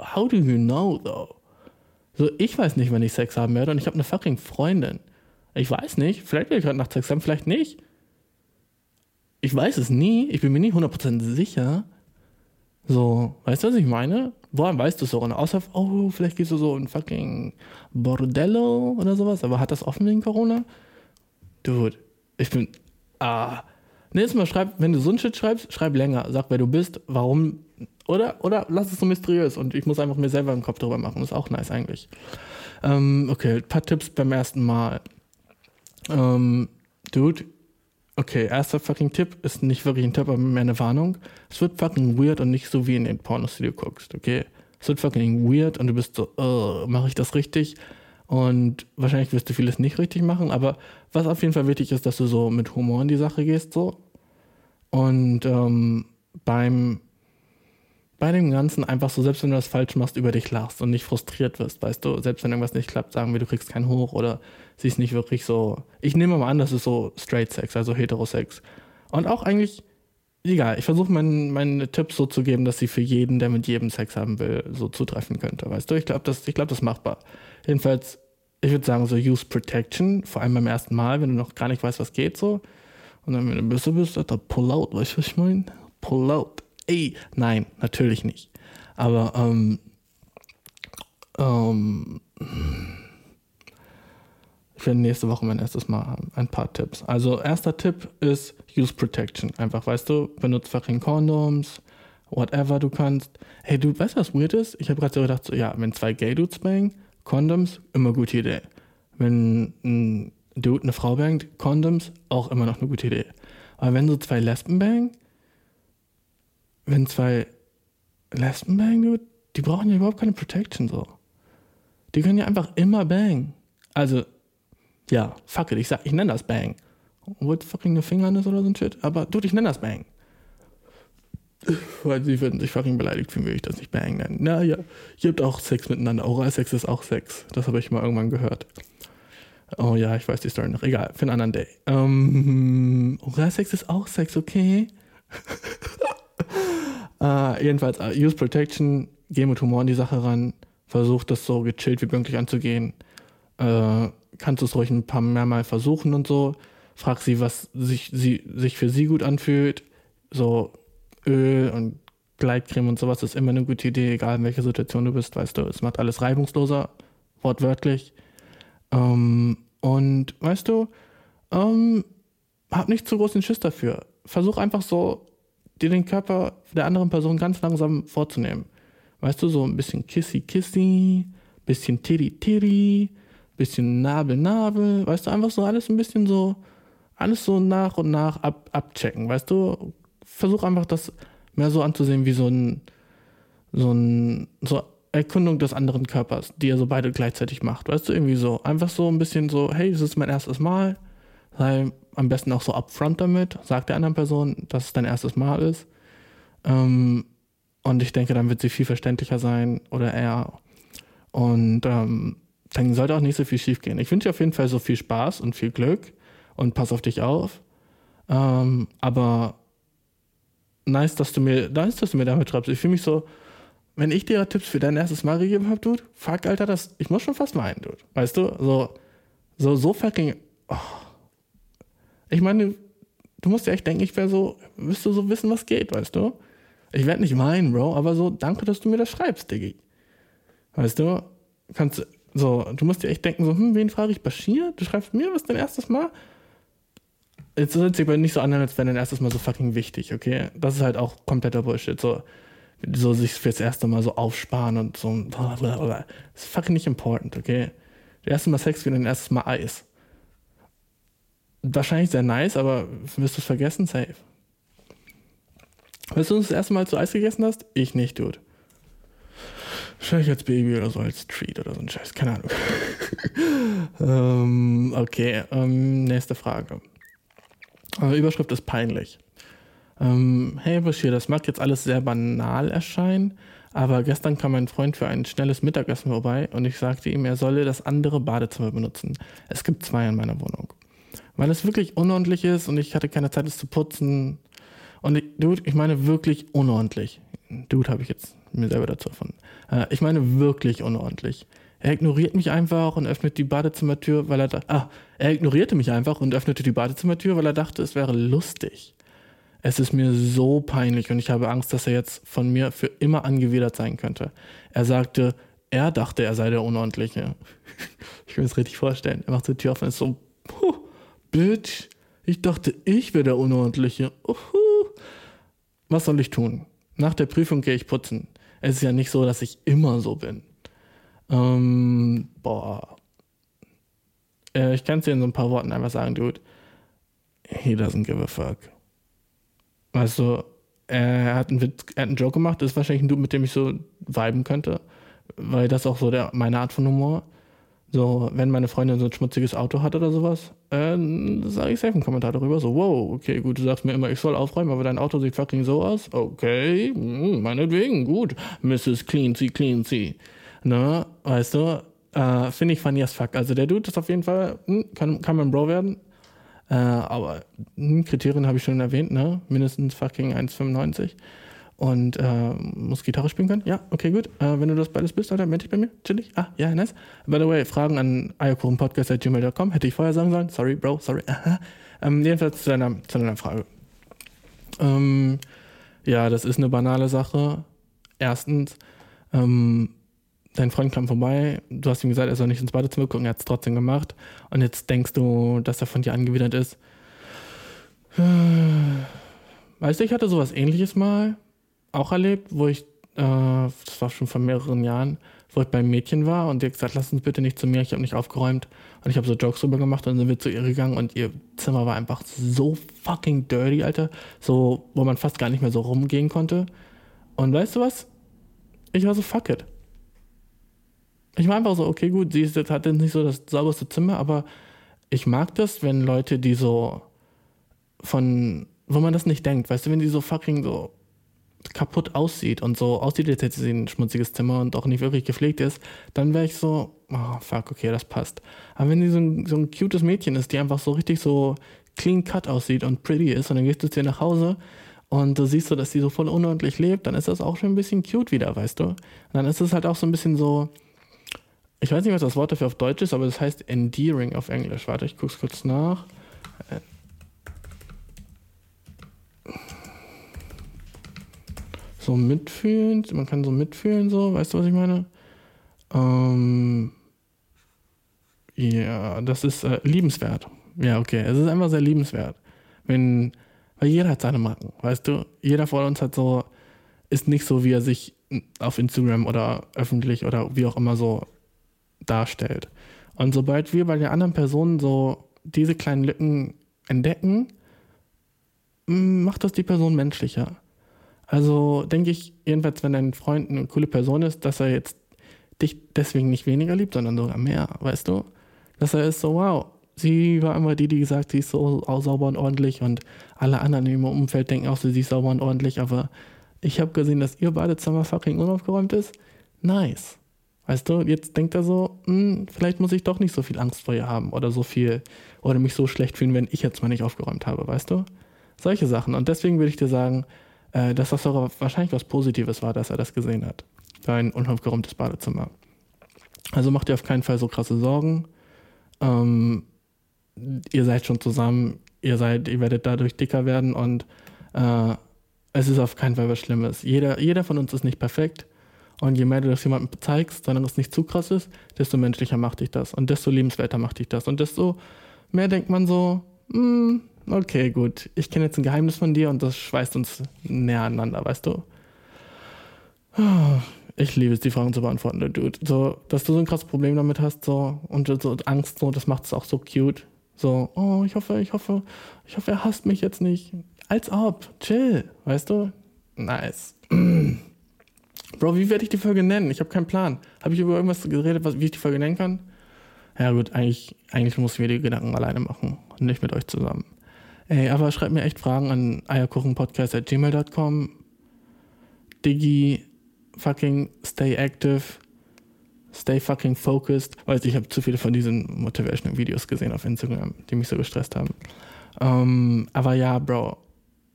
how do you know, though? So, ich weiß nicht, wann ich Sex haben werde und ich habe eine fucking Freundin. Ich weiß nicht, vielleicht werde ich heute Nacht Sex haben, vielleicht nicht. Ich weiß es nie, ich bin mir nie 100% sicher. So, weißt du, was ich meine? Woher weißt du es so? Und außer, oh, vielleicht gehst du so in fucking Bordello oder sowas, aber hat das offen wegen Corona? Dude, ich bin, ah. Nächstes Mal schreib, wenn du so ein Shit schreibst, schreib länger. Sag, wer du bist, warum, oder, oder lass es so mysteriös und ich muss einfach mir selber einen Kopf drüber machen. ist auch nice eigentlich. Ähm, okay, ein paar Tipps beim ersten Mal. Ähm, Dude, okay, erster fucking Tipp ist nicht wirklich ein Tipp, aber mehr eine Warnung. Es wird fucking weird und nicht so wie in den Pornos, die du guckst, okay? Es wird fucking weird und du bist so, uh, mache ich das richtig? Und wahrscheinlich wirst du vieles nicht richtig machen, aber was auf jeden Fall wichtig ist, dass du so mit Humor in die Sache gehst, so. Und ähm, beim bei dem Ganzen einfach so, selbst wenn du das falsch machst, über dich lachst und nicht frustriert wirst, weißt du, selbst wenn irgendwas nicht klappt, sagen wir, du kriegst keinen hoch oder sie ist nicht wirklich so. Ich nehme mal an, das ist so Straight Sex, also Heterosex. Und auch eigentlich, egal, ich versuche mein, meine Tipps so zu geben, dass sie für jeden, der mit jedem Sex haben will, so zutreffen könnte, weißt du, ich glaube, das, glaub, das ist machbar. Jedenfalls, ich würde sagen, so Use Protection, vor allem beim ersten Mal, wenn du noch gar nicht weißt, was geht, so. Und dann, wenn du besser bist, Alter, pull out, weißt du, was ich meine? Pull out. Ey, nein, natürlich nicht. Aber, ähm, ähm, ich werde nächste Woche mein erstes Mal haben. Ein paar Tipps. Also, erster Tipp ist Use Protection. Einfach, weißt du, benutzt fucking Condoms, whatever du kannst. Hey, du, weißt was weird ist? Ich habe gerade so gedacht, so, ja, wenn zwei Gay Dudes bangen, Condoms, immer gute Idee. Wenn ein Dude eine Frau bangt, Condoms, auch immer noch eine gute Idee. Aber wenn so zwei Lesben bangen, wenn zwei Lesben bangen, die brauchen ja überhaupt keine Protection so. Die können ja einfach immer bang. Also, ja, fuck it, ich sag, ich nenne das Bang. Obwohl es fucking eine Finger ist oder so ein Shit. Aber dude, ich nenne das Bang. Weil sie würden sich fucking beleidigt fühlen, würde ich das nicht Bang nennen. Naja, ihr habt auch Sex miteinander. Oralsex ist auch Sex. Das habe ich mal irgendwann gehört. Oh ja, ich weiß die Story noch. Egal, für einen anderen Day. Ähm, Oralsex ist auch Sex, okay? äh, jedenfalls, uh, Use Protection, geh mit Humor an die Sache ran, versuch das so gechillt wie möglich anzugehen. Äh, kannst du es ruhig ein paar mehr Mal versuchen und so. Frag sie, was sich, sie, sich für sie gut anfühlt. So Öl und Gleitcreme und sowas ist immer eine gute Idee, egal in welcher Situation du bist, weißt du. Es macht alles reibungsloser, wortwörtlich. Ähm, und weißt du, ähm, hab nicht zu großen Schiss dafür. Versuch einfach so, dir den Körper der anderen Person ganz langsam vorzunehmen. Weißt du, so ein bisschen Kissy Kissy, bisschen Titty Titty, bisschen Nabel Nabel, weißt du, einfach so alles ein bisschen so, alles so nach und nach ab, abchecken, weißt du? Versuch einfach das mehr so anzusehen wie so ein, so ein, so Erkundung des anderen Körpers, die ihr so beide gleichzeitig macht, weißt du, irgendwie so, einfach so ein bisschen so, hey, das ist mein erstes Mal, sei am besten auch so upfront damit, sag der anderen Person, dass es dein erstes Mal ist. Ähm, und ich denke, dann wird sie viel verständlicher sein oder er. Und ähm, dann sollte auch nicht so viel schief gehen. Ich wünsche dir auf jeden Fall so viel Spaß und viel Glück und pass auf dich auf. Ähm, aber nice, dass du mir, nice, dass du mir damit schreibst. Ich fühle mich so, wenn ich dir Tipps für dein erstes Mal gegeben habe, Dude, fuck, Alter, das, ich muss schon fast weinen, Dude. Weißt du, so, so, so fucking, oh. Ich meine, du musst ja echt denken, ich wäre so, wirst du so wissen, was geht, weißt du? Ich werde nicht weinen, Bro, aber so, danke, dass du mir das schreibst, Diggi. Weißt du, kannst, so, du musst dir echt denken, so, hm, wen frage ich? Bashir? Du schreibst mir was dein erstes Mal? Jetzt hört sich aber nicht so an, als wäre dein erstes Mal so fucking wichtig, okay? Das ist halt auch kompletter Bullshit. So, so sich fürs erste Mal so aufsparen und so. Blablabla. Das ist fucking nicht important, okay? Das erste Mal Sex wie dein erstes Mal Eis. Wahrscheinlich sehr nice, aber wirst du es vergessen? Safe. Weißt du, das erste Mal, du Eis gegessen hast? Ich nicht, Dude. Wahrscheinlich als Baby oder so, als Treat oder so ein Scheiß, keine Ahnung. ähm, okay, ähm, nächste Frage. Äh, Überschrift ist peinlich. Ähm, hey Bashir, das mag jetzt alles sehr banal erscheinen, Aber gestern kam mein Freund für ein schnelles Mittagessen vorbei und ich sagte ihm, er solle das andere Badezimmer benutzen. Es gibt zwei in meiner Wohnung. Weil es wirklich unordentlich ist und ich hatte keine Zeit, es zu putzen. Und ich, Dude, ich meine wirklich unordentlich. Dude habe ich jetzt mir selber dazu erfunden. Äh, ich meine wirklich unordentlich. Er ignoriert mich einfach und öffnet die Badezimmertür, weil er da, ah, er ignorierte mich einfach und öffnete die Badezimmertür, weil er dachte, es wäre lustig. Es ist mir so peinlich und ich habe Angst, dass er jetzt von mir für immer angewidert sein könnte. Er sagte, er dachte, er sei der Unordentliche. Ich kann mir das richtig vorstellen. Er macht die Tür auf und ist so, puh, Bitch, ich dachte, ich wäre der Unordentliche. Uhu. Was soll ich tun? Nach der Prüfung gehe ich putzen. Es ist ja nicht so, dass ich immer so bin. Ähm, boah. Äh, ich kann es dir in so ein paar Worten einfach sagen, Dude. He doesn't give a fuck. Weißt du, er hat einen, Witz, er hat einen Joke gemacht, das ist wahrscheinlich ein Dude, mit dem ich so viben könnte. Weil das auch so der, meine Art von Humor. So, wenn meine Freundin so ein schmutziges Auto hat oder sowas, äh, sage ich safe einen Kommentar darüber. So, wow, okay, gut, du sagst mir immer, ich soll aufräumen, aber dein Auto sieht fucking so aus. Okay, hm, meinetwegen, gut. Mrs. Cleansy, Cleansy. Ne, weißt du, äh, finde ich funny as fuck. Also der Dude ist auf jeden Fall, hm, kann, kann man Bro werden. Äh, aber hm, Kriterien habe ich schon erwähnt, ne? Mindestens fucking 1,95 und äh, muss Gitarre spielen können. Ja, okay, gut. Äh, wenn du das beides bist, Alter, melde dich bei mir. Chillig. Ah, ja, nice. By the way, Fragen an eierkuchenpodcast.gmail.com. Hätte ich vorher sagen sollen. Sorry, Bro, sorry. ähm, jedenfalls zu deiner, zu deiner Frage. Ähm, ja, das ist eine banale Sache. Erstens, ähm, dein Freund kam vorbei, du hast ihm gesagt, er soll nicht ins Badezimmer gucken, er hat es trotzdem gemacht. Und jetzt denkst du, dass er von dir angewidert ist. Weißt du, ich hatte sowas ähnliches mal auch erlebt, wo ich, äh, das war schon vor mehreren Jahren, wo ich beim Mädchen war und hat gesagt, lass uns bitte nicht zu mir, ich habe nicht aufgeräumt. Und ich habe so Jokes drüber gemacht und dann sind wir zu ihr gegangen und ihr Zimmer war einfach so fucking dirty, Alter. So, wo man fast gar nicht mehr so rumgehen konnte. Und weißt du was? Ich war so, fuck it. Ich war einfach so, okay, gut, sie ist hat jetzt nicht so das sauberste Zimmer, aber ich mag das, wenn Leute, die so von, wo man das nicht denkt, weißt du, wenn die so fucking so kaputt aussieht und so aussieht, als hätte sie ein schmutziges Zimmer und auch nicht wirklich gepflegt ist, dann wäre ich so, oh fuck, okay, das passt. Aber wenn sie so ein, so ein cutes Mädchen ist, die einfach so richtig so clean cut aussieht und pretty ist und dann gehst du zu ihr nach Hause und du siehst so, dass sie so voll unordentlich lebt, dann ist das auch schon ein bisschen cute wieder, weißt du? Und dann ist es halt auch so ein bisschen so, ich weiß nicht, was das Wort dafür auf Deutsch ist, aber das heißt endearing auf Englisch. Warte, ich guck's kurz nach. So mitfühlen, man kann so mitfühlen, so, weißt du, was ich meine? Ähm, ja, das ist äh, liebenswert. Ja, okay, es ist einfach sehr liebenswert. Wenn, weil jeder hat seine Marken, weißt du? Jeder von uns hat so, ist nicht so, wie er sich auf Instagram oder öffentlich oder wie auch immer so darstellt. Und sobald wir bei der anderen Person so diese kleinen Lücken entdecken, macht das die Person menschlicher. Also denke ich, jedenfalls, wenn dein Freund eine coole Person ist, dass er jetzt dich deswegen nicht weniger liebt, sondern sogar mehr, weißt du? Dass er ist so, wow, sie war immer die, die gesagt, sie ist so sauber und ordentlich und alle anderen ihrem Umfeld denken auch, sie ist sauber und ordentlich, aber ich habe gesehen, dass ihr Badezimmer fucking unaufgeräumt ist. Nice. Weißt du, jetzt denkt er so, hm, vielleicht muss ich doch nicht so viel Angst vor ihr haben oder so viel oder mich so schlecht fühlen, wenn ich jetzt mal nicht aufgeräumt habe, weißt du? Solche Sachen. Und deswegen würde ich dir sagen, äh, dass das sogar wahrscheinlich was Positives war, dass er das gesehen hat. Dein unaufgeräumtes Badezimmer. Also macht ihr auf keinen Fall so krasse Sorgen. Ähm, ihr seid schon zusammen, ihr seid, ihr werdet dadurch dicker werden und äh, es ist auf keinen Fall was Schlimmes. Jeder, jeder von uns ist nicht perfekt. Und je mehr du das jemandem zeigst, sondern es nicht zu krass ist, desto menschlicher macht dich das. Und desto lebenswerter macht dich das. Und desto mehr denkt man so, hm, okay, gut, ich kenne jetzt ein Geheimnis von dir und das schweißt uns näher aneinander, weißt du? Ich liebe es, die Fragen zu beantworten, Dude. So, dass du so ein krasses Problem damit hast, so, und so Angst, so, das macht es auch so cute. So, oh, ich hoffe, ich hoffe, ich hoffe, er hasst mich jetzt nicht. Als ob, chill, weißt du? Nice. Bro, wie werde ich die Folge nennen? Ich habe keinen Plan. Habe ich über irgendwas geredet, was, wie ich die Folge nennen kann? Ja gut, eigentlich, eigentlich muss ich mir die Gedanken alleine machen nicht mit euch zusammen. Ey, aber schreibt mir echt Fragen an eierkuchenpodcast.gmail.com. Diggi, fucking stay active, stay fucking focused. Weil ich habe zu viele von diesen motivational Videos gesehen auf Instagram, die mich so gestresst haben. Ähm, aber ja, Bro,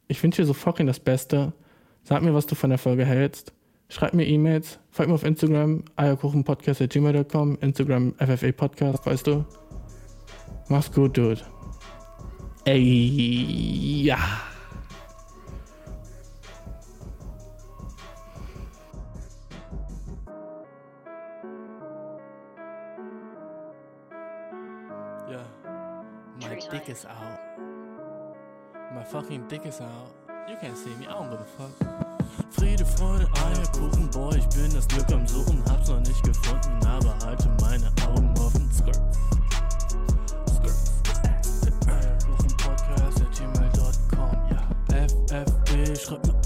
ich wünsche dir so fucking das Beste. Sag mir, was du von der Folge hältst. Schreib mir E-Mails. Folg mir auf Instagram, eierkuchenpodcast.gmail.com, Instagram FFA Podcast, weißt du? Mach's gut, Dude. Ey, ja. Yeah. My dick is out. My fucking dick is out. You can't see me, I don't give a fuck. Friede, Freude, Eierkuchen, boy, ich bin das Glück am Suchen, hab's noch nicht gefunden, aber halte meine Augen offen. Skirt. Skirt. FFB, schreib mir